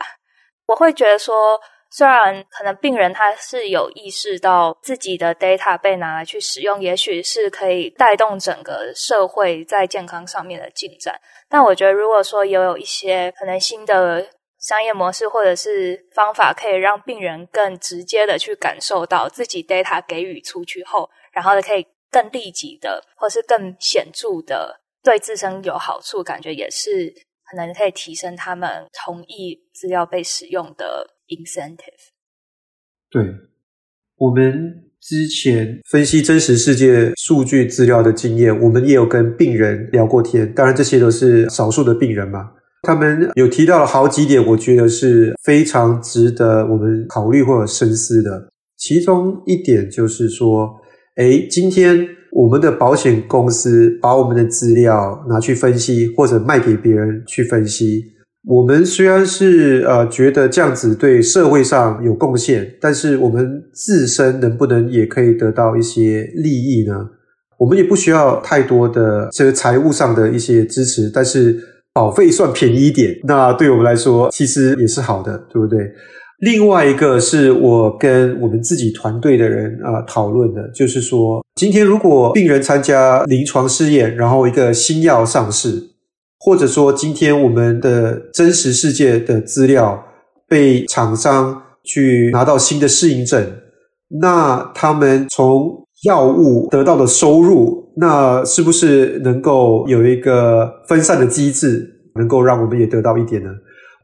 [SPEAKER 4] 我会觉得说。虽然可能病人他是有意识到自己的 data 被拿来去使用，也许是可以带动整个社会在健康上面的进展，但我觉得如果说也有一些可能新的商业模式或者是方法，可以让病人更直接的去感受到自己 data 给予出去后，然后可以更立即的或是更显著的对自身有好处，感觉也是可能可以提升他们同意资料被使用的。incentive，
[SPEAKER 3] 对，我们之前分析真实世界数据资料的经验，我们也有跟病人聊过天。当然，这些都是少数的病人嘛，他们有提到了好几点，我觉得是非常值得我们考虑或者深思的。其中一点就是说，诶，今天我们的保险公司把我们的资料拿去分析，或者卖给别人去分析。我们虽然是呃觉得这样子对社会上有贡献，但是我们自身能不能也可以得到一些利益呢？我们也不需要太多的这个财务上的一些支持，但是保费算便宜一点，那对我们来说其实也是好的，对不对？另外一个是我跟我们自己团队的人啊、呃、讨论的，就是说今天如果病人参加临床试验，然后一个新药上市。或者说，今天我们的真实世界的资料被厂商去拿到新的适应症，那他们从药物得到的收入，那是不是能够有一个分散的机制，能够让我们也得到一点呢？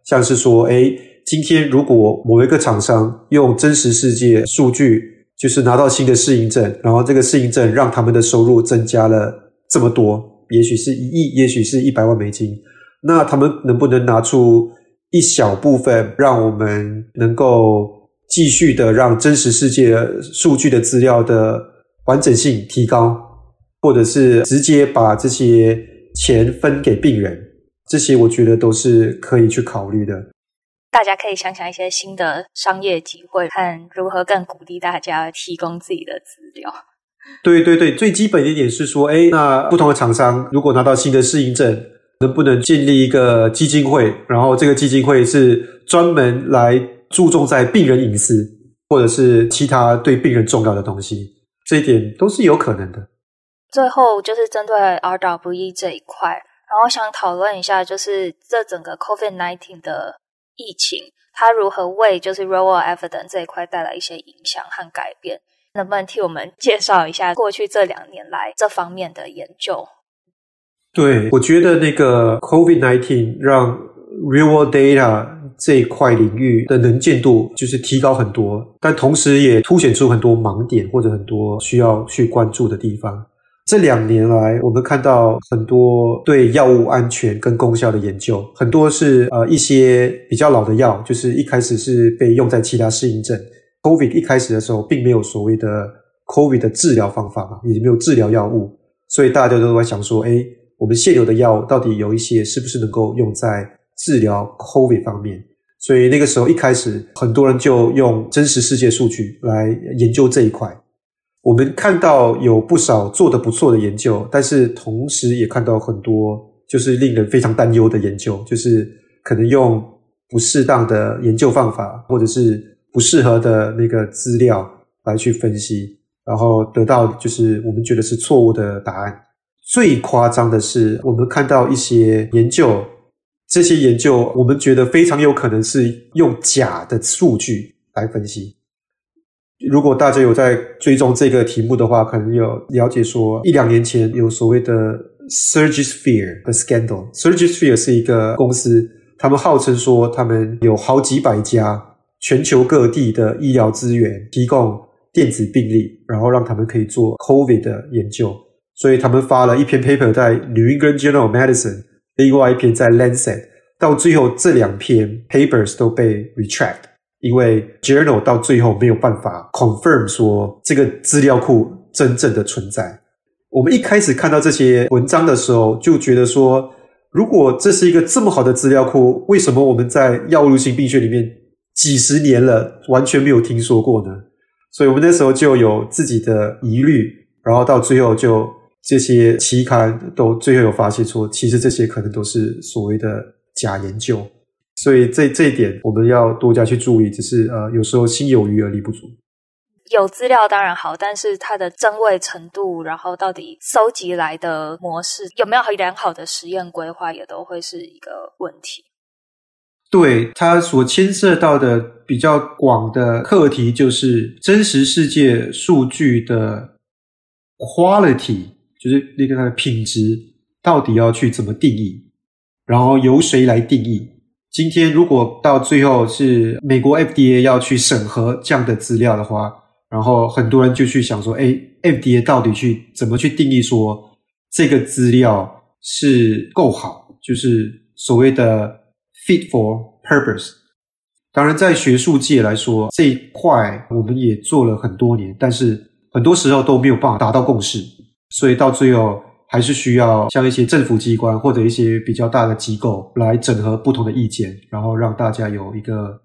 [SPEAKER 3] 像是说，诶，今天如果某一个厂商用真实世界数据，就是拿到新的适应症，然后这个适应症让他们的收入增加了这么多。也许是一亿，也许是一百万美金，那他们能不能拿出一小部分，让我们能够继续的让真实世界数据的资料的完整性提高，或者是直接把这些钱分给病人？这些我觉得都是可以去考虑的。
[SPEAKER 4] 大家可以想想一些新的商业机会，看如何更鼓励大家提供自己的资料。
[SPEAKER 3] 对对对，最基本的一点是说，诶，那不同的厂商如果拿到新的适应症，能不能建立一个基金会？然后这个基金会是专门来注重在病人隐私，或者是其他对病人重要的东西，这一点都是有可能的。
[SPEAKER 4] 最后就是针对 RWE 这一块，然后想讨论一下，就是这整个 COVID-19 的疫情，它如何为就是 real world evidence 这一块带来一些影响和改变？能不能替我们介绍一下过去这两年来这方面的研究？
[SPEAKER 3] 对，我觉得那个 COVID-19 让 real world data 这一块领域的能见度就是提高很多，但同时也凸显出很多盲点或者很多需要去关注的地方。这两年来，我们看到很多对药物安全跟功效的研究，很多是呃一些比较老的药，就是一开始是被用在其他适应症。COVID 一开始的时候，并没有所谓的 COVID 的治疗方法嘛，也没有治疗药物，所以大家都在想说，诶，我们现有的药到底有一些是不是能够用在治疗 COVID 方面？所以那个时候一开始，很多人就用真实世界数据来研究这一块。我们看到有不少做得不错的研究，但是同时也看到很多就是令人非常担忧的研究，就是可能用不适当的研究方法，或者是不适合的那个资料来去分析，然后得到就是我们觉得是错误的答案。最夸张的是，我们看到一些研究，这些研究我们觉得非常有可能是用假的数据来分析。如果大家有在追踪这个题目的话，可能有了解说，一两年前有所谓的 Surgisphere 的 scandal。Surgisphere 是一个公司，他们号称说他们有好几百家全球各地的医疗资源，提供电子病历，然后让他们可以做 COVID 的研究。所以他们发了一篇 paper 在 New England Journal Medicine，另外一篇在 Lancet，到最后这两篇 papers 都被 retract。因为 journal 到最后没有办法 confirm 说这个资料库真正的存在。我们一开始看到这些文章的时候，就觉得说，如果这是一个这么好的资料库，为什么我们在药物流行病学里面几十年了完全没有听说过呢？所以我们那时候就有自己的疑虑，然后到最后就这些期刊都最后有发现说，其实这些可能都是所谓的假研究。所以这这一点我们要多加去注意，只是呃有时候心有余而力不足。
[SPEAKER 4] 有资料当然好，但是它的真伪程度，然后到底收集来的模式有没有很良好的实验规划，也都会是一个问题。
[SPEAKER 3] 对，它所牵涉到的比较广的课题，就是真实世界数据的 quality，就是那个它的品质到底要去怎么定义，然后由谁来定义。今天如果到最后是美国 FDA 要去审核这样的资料的话，然后很多人就去想说，诶，FDA 到底去怎么去定义说这个资料是够好，就是所谓的 fit for purpose。当然，在学术界来说，这一块我们也做了很多年，但是很多时候都没有办法达到共识，所以到最后。还是需要像一些政府机关或者一些比较大的机构来整合不同的意见，然后让大家有一个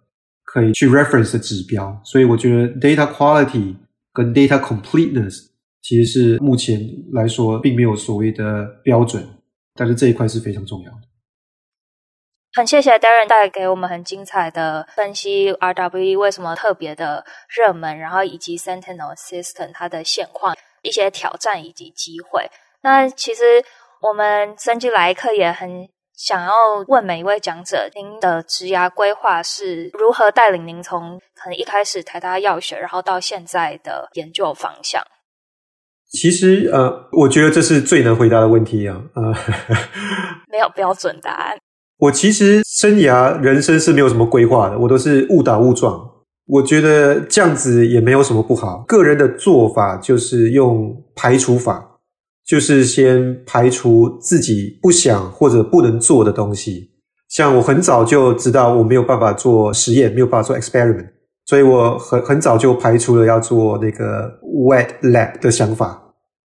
[SPEAKER 3] 可以去 reference 的指标。所以我觉得 data quality 跟 data completeness 其实是目前来说并没有所谓的标准，但是这一块是非常重要的。
[SPEAKER 4] 很谢谢 Darren 带给我们很精彩的分析，RWE 为什么特别的热门，然后以及 Sentinel System 它的现况、一些挑战以及机会。那其实我们生机来客也很想要问每一位讲者，您的职涯规划是如何带领您从可能一开始台大药学，然后到现在的研究方向？
[SPEAKER 3] 其实呃，我觉得这是最难回答的问题啊，呃，(laughs)
[SPEAKER 4] 没有标准答案。(laughs)
[SPEAKER 3] 我其实生涯人生是没有什么规划的，我都是误打误撞。我觉得这样子也没有什么不好。个人的做法就是用排除法。就是先排除自己不想或者不能做的东西，像我很早就知道我没有办法做实验，没有办法做 experiment，所以我很很早就排除了要做那个 wet lab 的想法。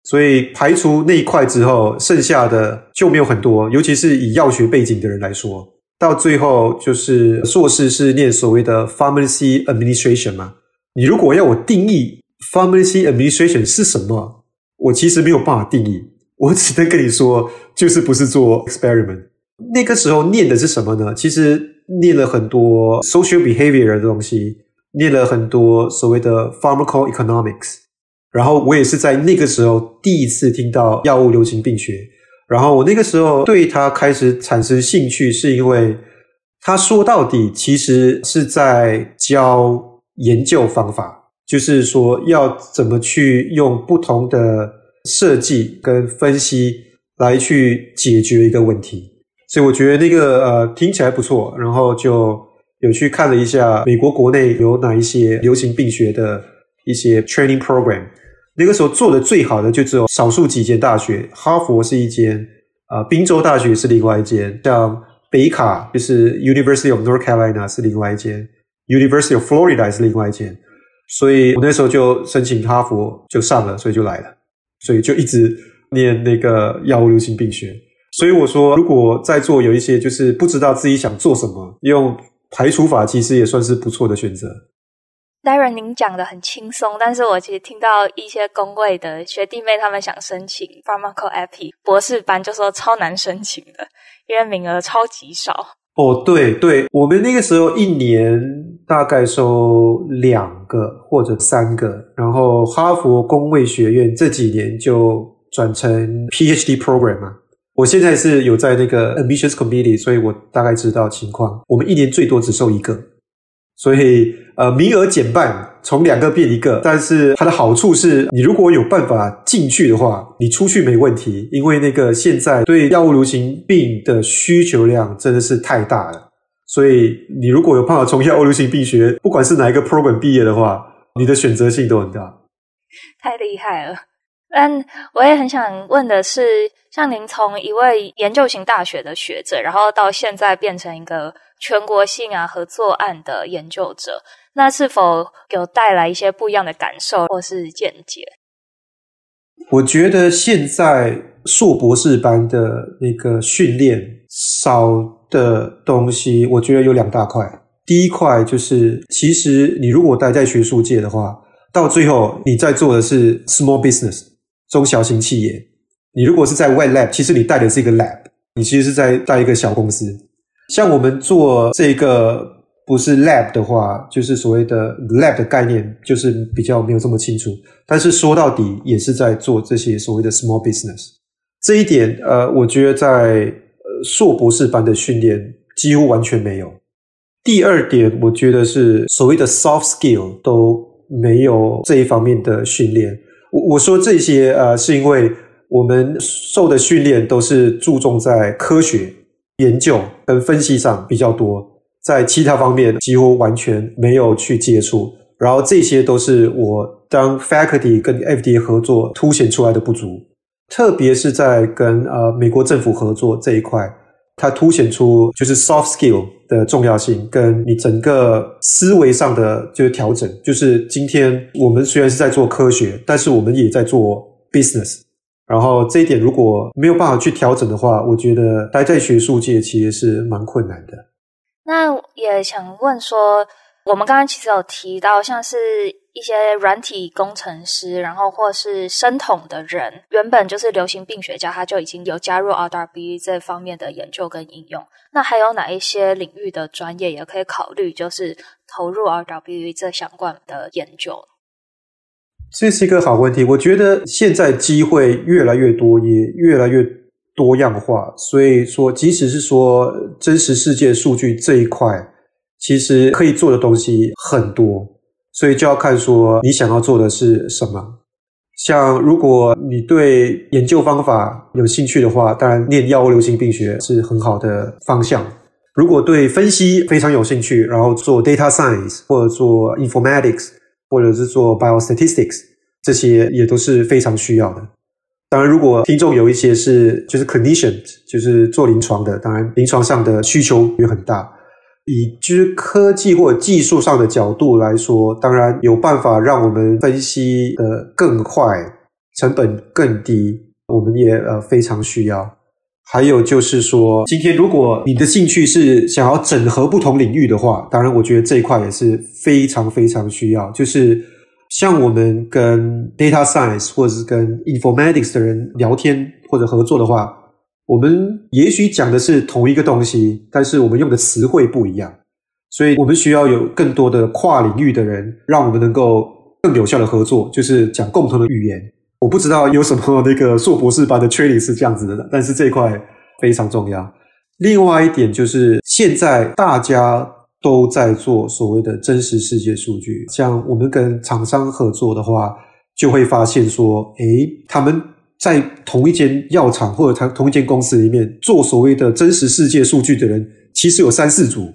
[SPEAKER 3] 所以排除那一块之后，剩下的就没有很多，尤其是以药学背景的人来说，到最后就是硕士是念所谓的 pharmacy administration 嘛。你如果要我定义 pharmacy administration 是什么？我其实没有办法定义，我只能跟你说，就是不是做 experiment。那个时候念的是什么呢？其实念了很多 social behavior 的东西，念了很多所谓的 pharmacoeconomics。然后我也是在那个时候第一次听到药物流行病学。然后我那个时候对它开始产生兴趣，是因为他说到底其实是在教研究方法，就是说要怎么去用不同的设计跟分析来去解决一个问题。所以我觉得那个呃听起来不错，然后就有去看了一下美国国内有哪一些流行病学的一些 training program。那个时候做的最好的就只有少数几间大学，哈佛是一间，啊、呃，宾州大学是另外一间，像北卡就是 University of North Carolina 是另外一间，University of Florida 是另外一间，所以我那时候就申请哈佛就上了，所以就来了，所以就一直念那个药物流行病学。所以我说，如果在座有一些就是不知道自己想做什么，用排除法其实也算是不错的选择。
[SPEAKER 4] Darren，您讲的很轻松，但是我其实听到一些工位的学弟妹他们想申请 Pharmacoepi 博士班，就说超难申请的，因为名额超级少。
[SPEAKER 3] 哦，对对，我们那个时候一年大概收两个或者三个，然后哈佛公卫学院这几年就转成 PhD program 嘛。我现在是有在那个 Admissions Committee，所以我大概知道情况。我们一年最多只收一个。所以，呃，名额减半，从两个变一个。但是它的好处是，你如果有办法进去的话，你出去没问题，因为那个现在对药物流行病的需求量真的是太大了。所以，你如果有办法从药物流行病学，不管是哪一个 program 毕业的话，你的选择性都很大。
[SPEAKER 4] 太厉害了。但我也很想问的是，像您从一位研究型大学的学者，然后到现在变成一个。全国性啊合作案的研究者，那是否有带来一些不一样的感受或是见解？
[SPEAKER 3] 我觉得现在硕博士班的那个训练少的东西，我觉得有两大块。第一块就是，其实你如果待在学术界的话，到最后你在做的是 small business 中小型企业。你如果是在 wet lab，其实你带的是一个 lab，你其实是在带一个小公司。像我们做这个不是 lab 的话，就是所谓的 lab 的概念，就是比较没有这么清楚。但是说到底，也是在做这些所谓的 small business。这一点，呃，我觉得在硕博士班的训练几乎完全没有。第二点，我觉得是所谓的 soft skill 都没有这一方面的训练。我我说这些，呃，是因为我们受的训练都是注重在科学。研究跟分析上比较多，在其他方面几乎完全没有去接触，然后这些都是我当 faculty 跟 FDA 合作凸显出来的不足，特别是在跟呃美国政府合作这一块，它凸显出就是 soft skill 的重要性，跟你整个思维上的就是调整，就是今天我们虽然是在做科学，但是我们也在做 business。然后这一点如果没有办法去调整的话，我觉得待在学术界其实是蛮困难的。
[SPEAKER 4] 那也想问说，我们刚刚其实有提到，像是一些软体工程师，然后或是生统的人，原本就是流行病学家，他就已经有加入 R W B 这方面的研究跟应用。那还有哪一些领域的专业也可以考虑，就是投入 R W B 这相关的研究？
[SPEAKER 3] 这是一个好问题，我觉得现在机会越来越多，也越来越多样化。所以说，即使是说真实世界数据这一块，其实可以做的东西很多，所以就要看说你想要做的是什么。像如果你对研究方法有兴趣的话，当然念药物流行病学是很好的方向。如果对分析非常有兴趣，然后做 data science 或者做 informatics。或者是做 biostatistics，这些也都是非常需要的。当然，如果听众有一些是就是 clinician，就是做临床的，当然临床上的需求也很大。以就是科技或技术上的角度来说，当然有办法让我们分析的更快，成本更低，我们也呃非常需要。还有就是说，今天如果你的兴趣是想要整合不同领域的话，当然我觉得这一块也是非常非常需要。就是像我们跟 data science 或者是跟 informatics 的人聊天或者合作的话，我们也许讲的是同一个东西，但是我们用的词汇不一样，所以我们需要有更多的跨领域的人，让我们能够更有效的合作，就是讲共同的语言。我不知道有什么那个硕博士班的 training 是这样子的，但是这一块非常重要。另外一点就是，现在大家都在做所谓的真实世界数据，像我们跟厂商合作的话，就会发现说，诶，他们在同一间药厂或者同同一间公司里面做所谓的真实世界数据的人，其实有三四组。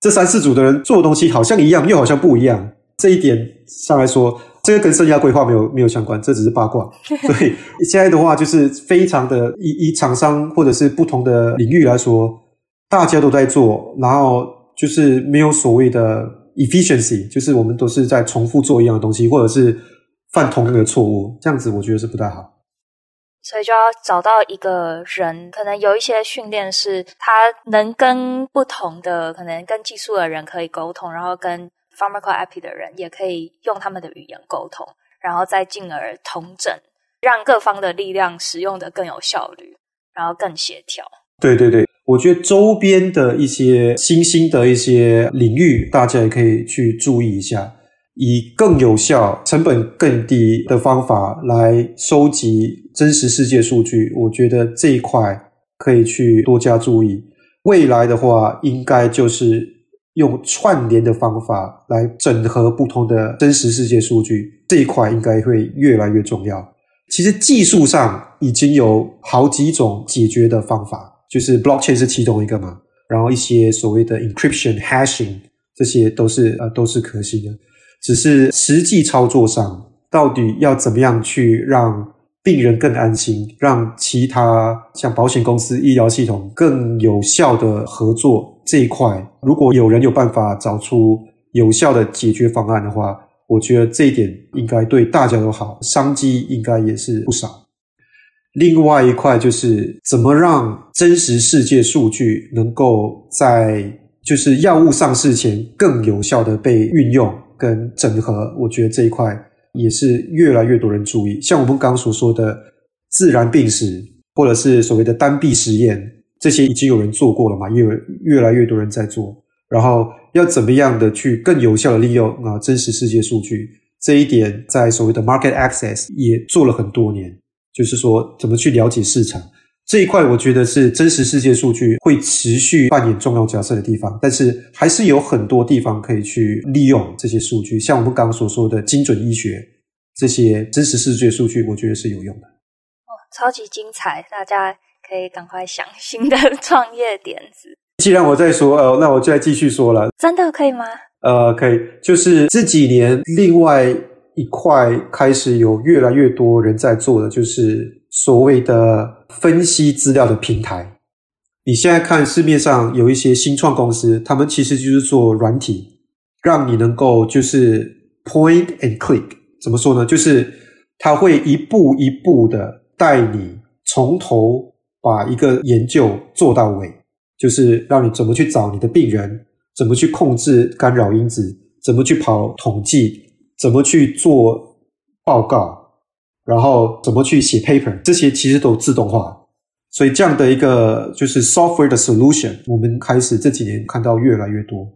[SPEAKER 3] 这三四组的人做的东西好像一样，又好像不一样。这一点上来说，这个跟生涯规划没有没有相关，这只是八卦。所以现在的话，就是非常的以以厂商或者是不同的领域来说，大家都在做，然后就是没有所谓的 efficiency，就是我们都是在重复做一样的东西，或者是犯同样的错误，这样子我觉得是不太好。
[SPEAKER 4] 所以就要找到一个人，可能有一些训练是他能跟不同的，可能跟技术的人可以沟通，然后跟 pharmacoepi 的人也可以用他们的语言沟通，然后再进而统整，让各方的力量使用的更有效率，然后更协调。
[SPEAKER 3] 对对对，我觉得周边的一些新兴的一些领域，大家也可以去注意一下。以更有效、成本更低的方法来收集真实世界数据，我觉得这一块可以去多加注意。未来的话，应该就是用串联的方法来整合不同的真实世界数据，这一块应该会越来越重要。其实技术上已经有好几种解决的方法，就是 blockchain 是其中一个嘛，然后一些所谓的 encryption、hashing 这些都是呃都是可行的。只是实际操作上，到底要怎么样去让病人更安心，让其他像保险公司、医疗系统更有效的合作这一块，如果有人有办法找出有效的解决方案的话，我觉得这一点应该对大家都好，商机应该也是不少。另外一块就是怎么让真实世界数据能够在就是药物上市前更有效的被运用。跟整合，我觉得这一块也是越来越多人注意。像我们刚刚所说的自然病史，或者是所谓的单臂实验，这些已经有人做过了嘛，也有越来越多人在做。然后要怎么样的去更有效的利用啊真实世界数据，这一点在所谓的 market access 也做了很多年，就是说怎么去了解市场。这一块我觉得是真实世界数据会持续扮演重要角色的地方，但是还是有很多地方可以去利用这些数据，像我们刚刚所说的精准医学，这些真实世界数据，我觉得是有用的。
[SPEAKER 4] 哦，超级精彩，大家可以赶快想新的创业点子。
[SPEAKER 3] 既然我在说，呃，那我就来继续说了。
[SPEAKER 4] 真的可以吗？
[SPEAKER 3] 呃，可以，就是这几年另外一块开始有越来越多人在做的，就是。所谓的分析资料的平台，你现在看市面上有一些新创公司，他们其实就是做软体，让你能够就是 point and click，怎么说呢？就是他会一步一步的带你从头把一个研究做到尾，就是让你怎么去找你的病人，怎么去控制干扰因子，怎么去跑统计，怎么去做报告。然后怎么去写 paper，这些其实都自动化，所以这样的一个就是 software 的 solution，我们开始这几年看到越来越多，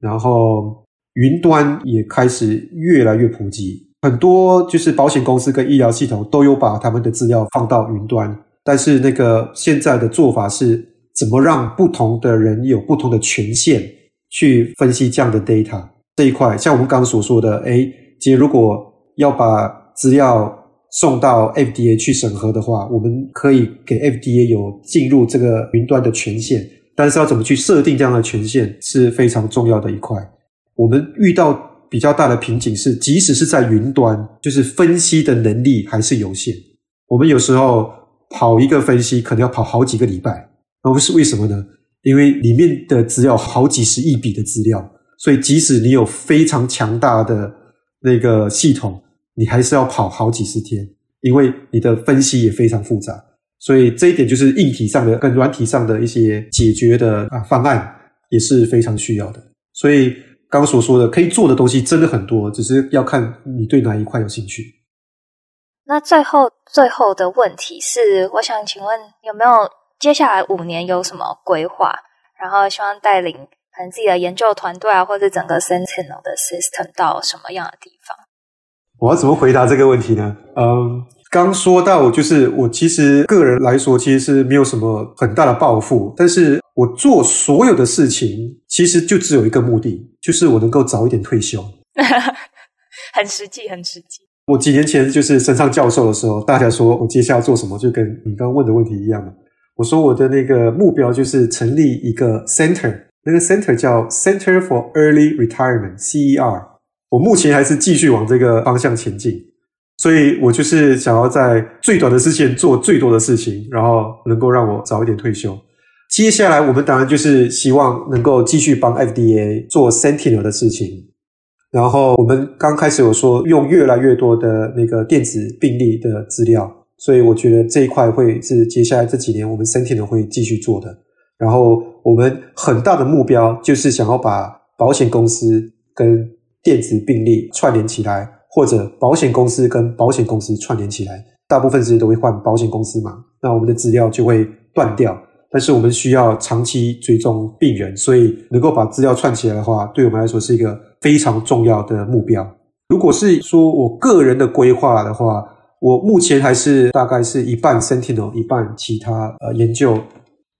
[SPEAKER 3] 然后云端也开始越来越普及，很多就是保险公司跟医疗系统都有把他们的资料放到云端，但是那个现在的做法是怎么让不同的人有不同的权限去分析这样的 data 这一块，像我们刚刚所说的，诶，其实如果要把资料送到 FDA 去审核的话，我们可以给 FDA 有进入这个云端的权限，但是要怎么去设定这样的权限是非常重要的一块。我们遇到比较大的瓶颈是，即使是在云端，就是分析的能力还是有限。我们有时候跑一个分析可能要跑好几个礼拜，那不是为什么呢？因为里面的资料好几十亿笔的资料，所以即使你有非常强大的那个系统。你还是要跑好几十天，因为你的分析也非常复杂，所以这一点就是硬体上的跟软体上的一些解决的啊方案也是非常需要的。所以刚所说的可以做的东西真的很多，只是要看你对哪一块有兴趣。
[SPEAKER 4] 那最后最后的问题是，我想请问有没有接下来五年有什么规划？然后希望带领可能自己的研究团队啊，或者整个 Sentinel 的 system 到什么样的地方？
[SPEAKER 3] 我要怎么回答这个问题呢？嗯，刚说到就是我其实个人来说，其实是没有什么很大的抱负，但是我做所有的事情，其实就只有一个目的，就是我能够早一点退休。(laughs)
[SPEAKER 4] 很实际，很实际。
[SPEAKER 3] 我几年前就是升上教授的时候，大家说我接下来要做什么，就跟你刚刚问的问题一样嘛。我说我的那个目标就是成立一个 center，那个 center 叫 Center for Early Retirement（CER）。我目前还是继续往这个方向前进，所以我就是想要在最短的时间做最多的事情，然后能够让我早一点退休。接下来我们当然就是希望能够继续帮 FDA 做 Sentinel 的事情。然后我们刚开始有说用越来越多的那个电子病历的资料，所以我觉得这一块会是接下来这几年我们 Sentinel 会继续做的。然后我们很大的目标就是想要把保险公司跟电子病历串联起来，或者保险公司跟保险公司串联起来。大部分时间都会换保险公司嘛，那我们的资料就会断掉。但是我们需要长期追踪病人，所以能够把资料串起来的话，对我们来说是一个非常重要的目标。如果是说我个人的规划的话，我目前还是大概是一半 Sentinel，一半其他呃研究。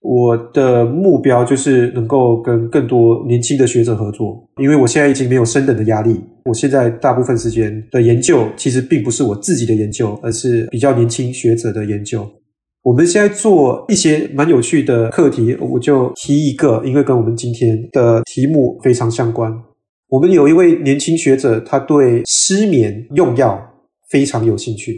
[SPEAKER 3] 我的目标就是能够跟更多年轻的学者合作，因为我现在已经没有升等的压力。我现在大部分时间的研究其实并不是我自己的研究，而是比较年轻学者的研究。我们现在做一些蛮有趣的课题，我就提一个，因为跟我们今天的题目非常相关。我们有一位年轻学者，他对失眠用药非常有兴趣，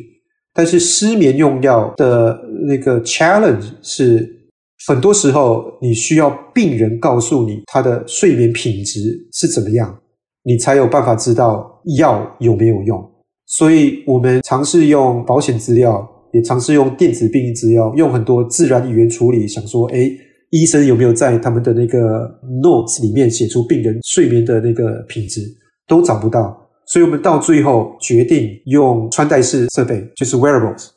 [SPEAKER 3] 但是失眠用药的那个 challenge 是，很多时候你需要病人告诉你他的睡眠品质是怎么样，你才有办法知道药有没有用。所以我们尝试用保险资料。也尝试用电子病历资料，用很多自然语言处理，想说，诶，医生有没有在他们的那个 notes 里面写出病人睡眠的那个品质，都找不到。所以我们到最后决定用穿戴式设备，就是 wearables，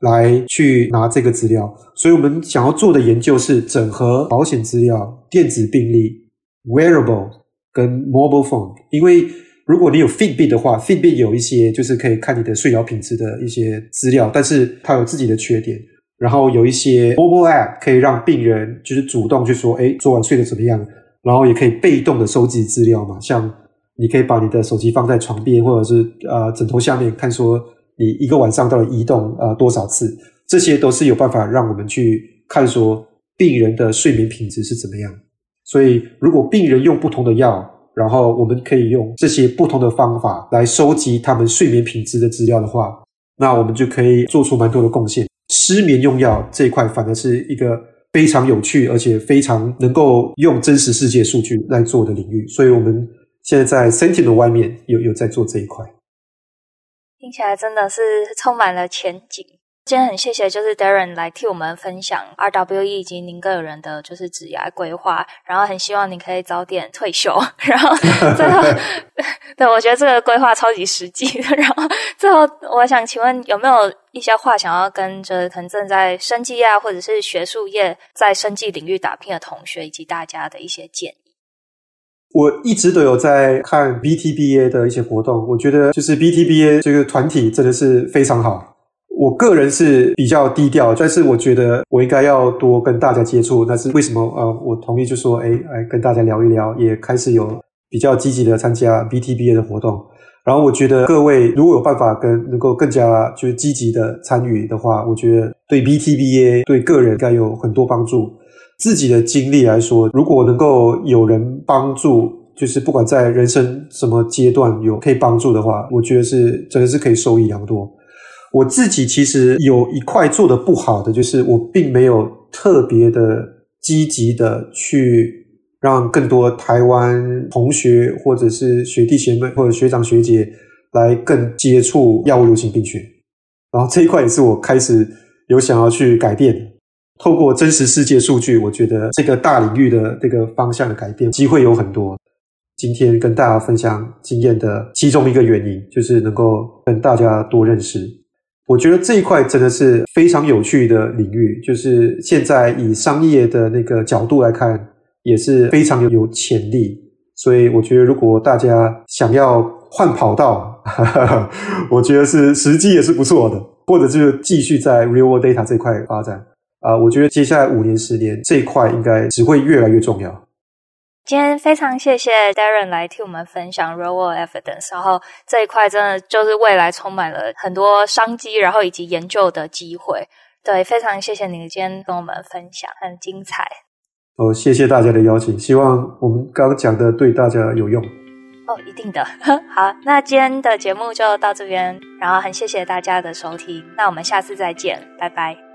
[SPEAKER 3] 来去拿这个资料。所以我们想要做的研究是整合保险资料、电子病历、wearable 跟 mobile phone，因为。如果你有 Fitbit 的话，Fitbit 有一些就是可以看你的睡眠品质的一些资料，但是它有自己的缺点。然后有一些 Mobile App 可以让病人就是主动去说，诶，昨晚睡得怎么样？然后也可以被动的收集资料嘛，像你可以把你的手机放在床边或者是呃枕头下面，看说你一个晚上到底移动呃多少次，这些都是有办法让我们去看说病人的睡眠品质是怎么样。所以如果病人用不同的药，然后我们可以用这些不同的方法来收集他们睡眠品质的资料的话，那我们就可以做出蛮多的贡献。失眠用药这一块反而是一个非常有趣，而且非常能够用真实世界数据来做的领域。所以我们现在在 Sentinel 外面有有在做这一块，
[SPEAKER 4] 听起来真的是充满了前景。今天很谢谢，就是 Darren 来替我们分享 RWE 以及您个人的就是职业规划，然后很希望你可以早点退休，(laughs) 然后最后，(laughs) 对，我觉得这个规划超级实际的。(laughs) 然后最后，我想请问有没有一些话想要跟着可能正在生技啊或者是学术业在生技领域打拼的同学以及大家的一些建议？
[SPEAKER 3] 我一直都有在看 BTBA 的一些活动，我觉得就是 BTBA 这个团体真的是非常好。我个人是比较低调，但是我觉得我应该要多跟大家接触。那是为什么？呃，我同意就说，诶，来跟大家聊一聊，也开始有比较积极的参加 BTBA 的活动。然后我觉得各位如果有办法跟能够更加就是积极的参与的话，我觉得对 BTBA 对个人应该有很多帮助。自己的经历来说，如果能够有人帮助，就是不管在人生什么阶段有可以帮助的话，我觉得是真的是可以受益良多。我自己其实有一块做得不好的，就是我并没有特别的积极的去让更多台湾同学或者是学弟学妹或者学长学姐来更接触药物流行病学。然后这一块也是我开始有想要去改变的。透过真实世界数据，我觉得这个大领域的这个方向的改变机会有很多。今天跟大家分享经验的其中一个原因，就是能够跟大家多认识。我觉得这一块真的是非常有趣的领域，就是现在以商业的那个角度来看，也是非常有潜力。所以我觉得，如果大家想要换跑道，哈哈哈，我觉得是时机也是不错的，或者就是继续在 real world data 这块发展。啊、呃，我觉得接下来五年、十年这一块应该只会越来越重要。
[SPEAKER 4] 今天非常谢谢 Darren 来替我们分享 Real World Evidence，然后这一块真的就是未来充满了很多商机，然后以及研究的机会。对，非常谢谢你今天跟我们分享，很精彩。
[SPEAKER 3] 哦，谢谢大家的邀请，希望我们刚刚讲的对大家有用。
[SPEAKER 4] 哦，一定的。(laughs) 好，那今天的节目就到这边，然后很谢谢大家的收听，那我们下次再见，拜拜。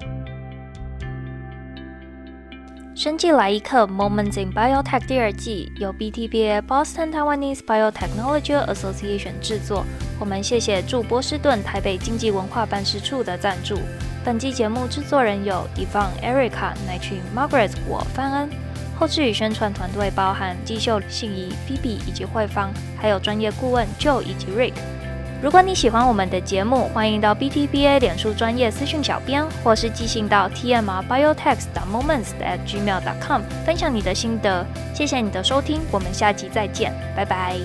[SPEAKER 4] 生技来一课 Moments in Biotech 第二季由 BTBA Boston Taiwanese Biotechnology Association 制作。我们谢谢驻波士顿台北经济文化办事处的赞助。本季节目制作人有 Devon、Erica、乃群、Margaret、我范恩。后置与宣传团队包含季秀、信仪、Phoebe 以及慧芳，还有专业顾问 Joe 以及 Rick。如果你喜欢我们的节目，欢迎到 BTBA 脸书专业私讯小编，或是寄信到 TMR Biotech 的 Moments at gmail.com 分享你的心得。谢谢你的收听，我们下集再见，拜拜。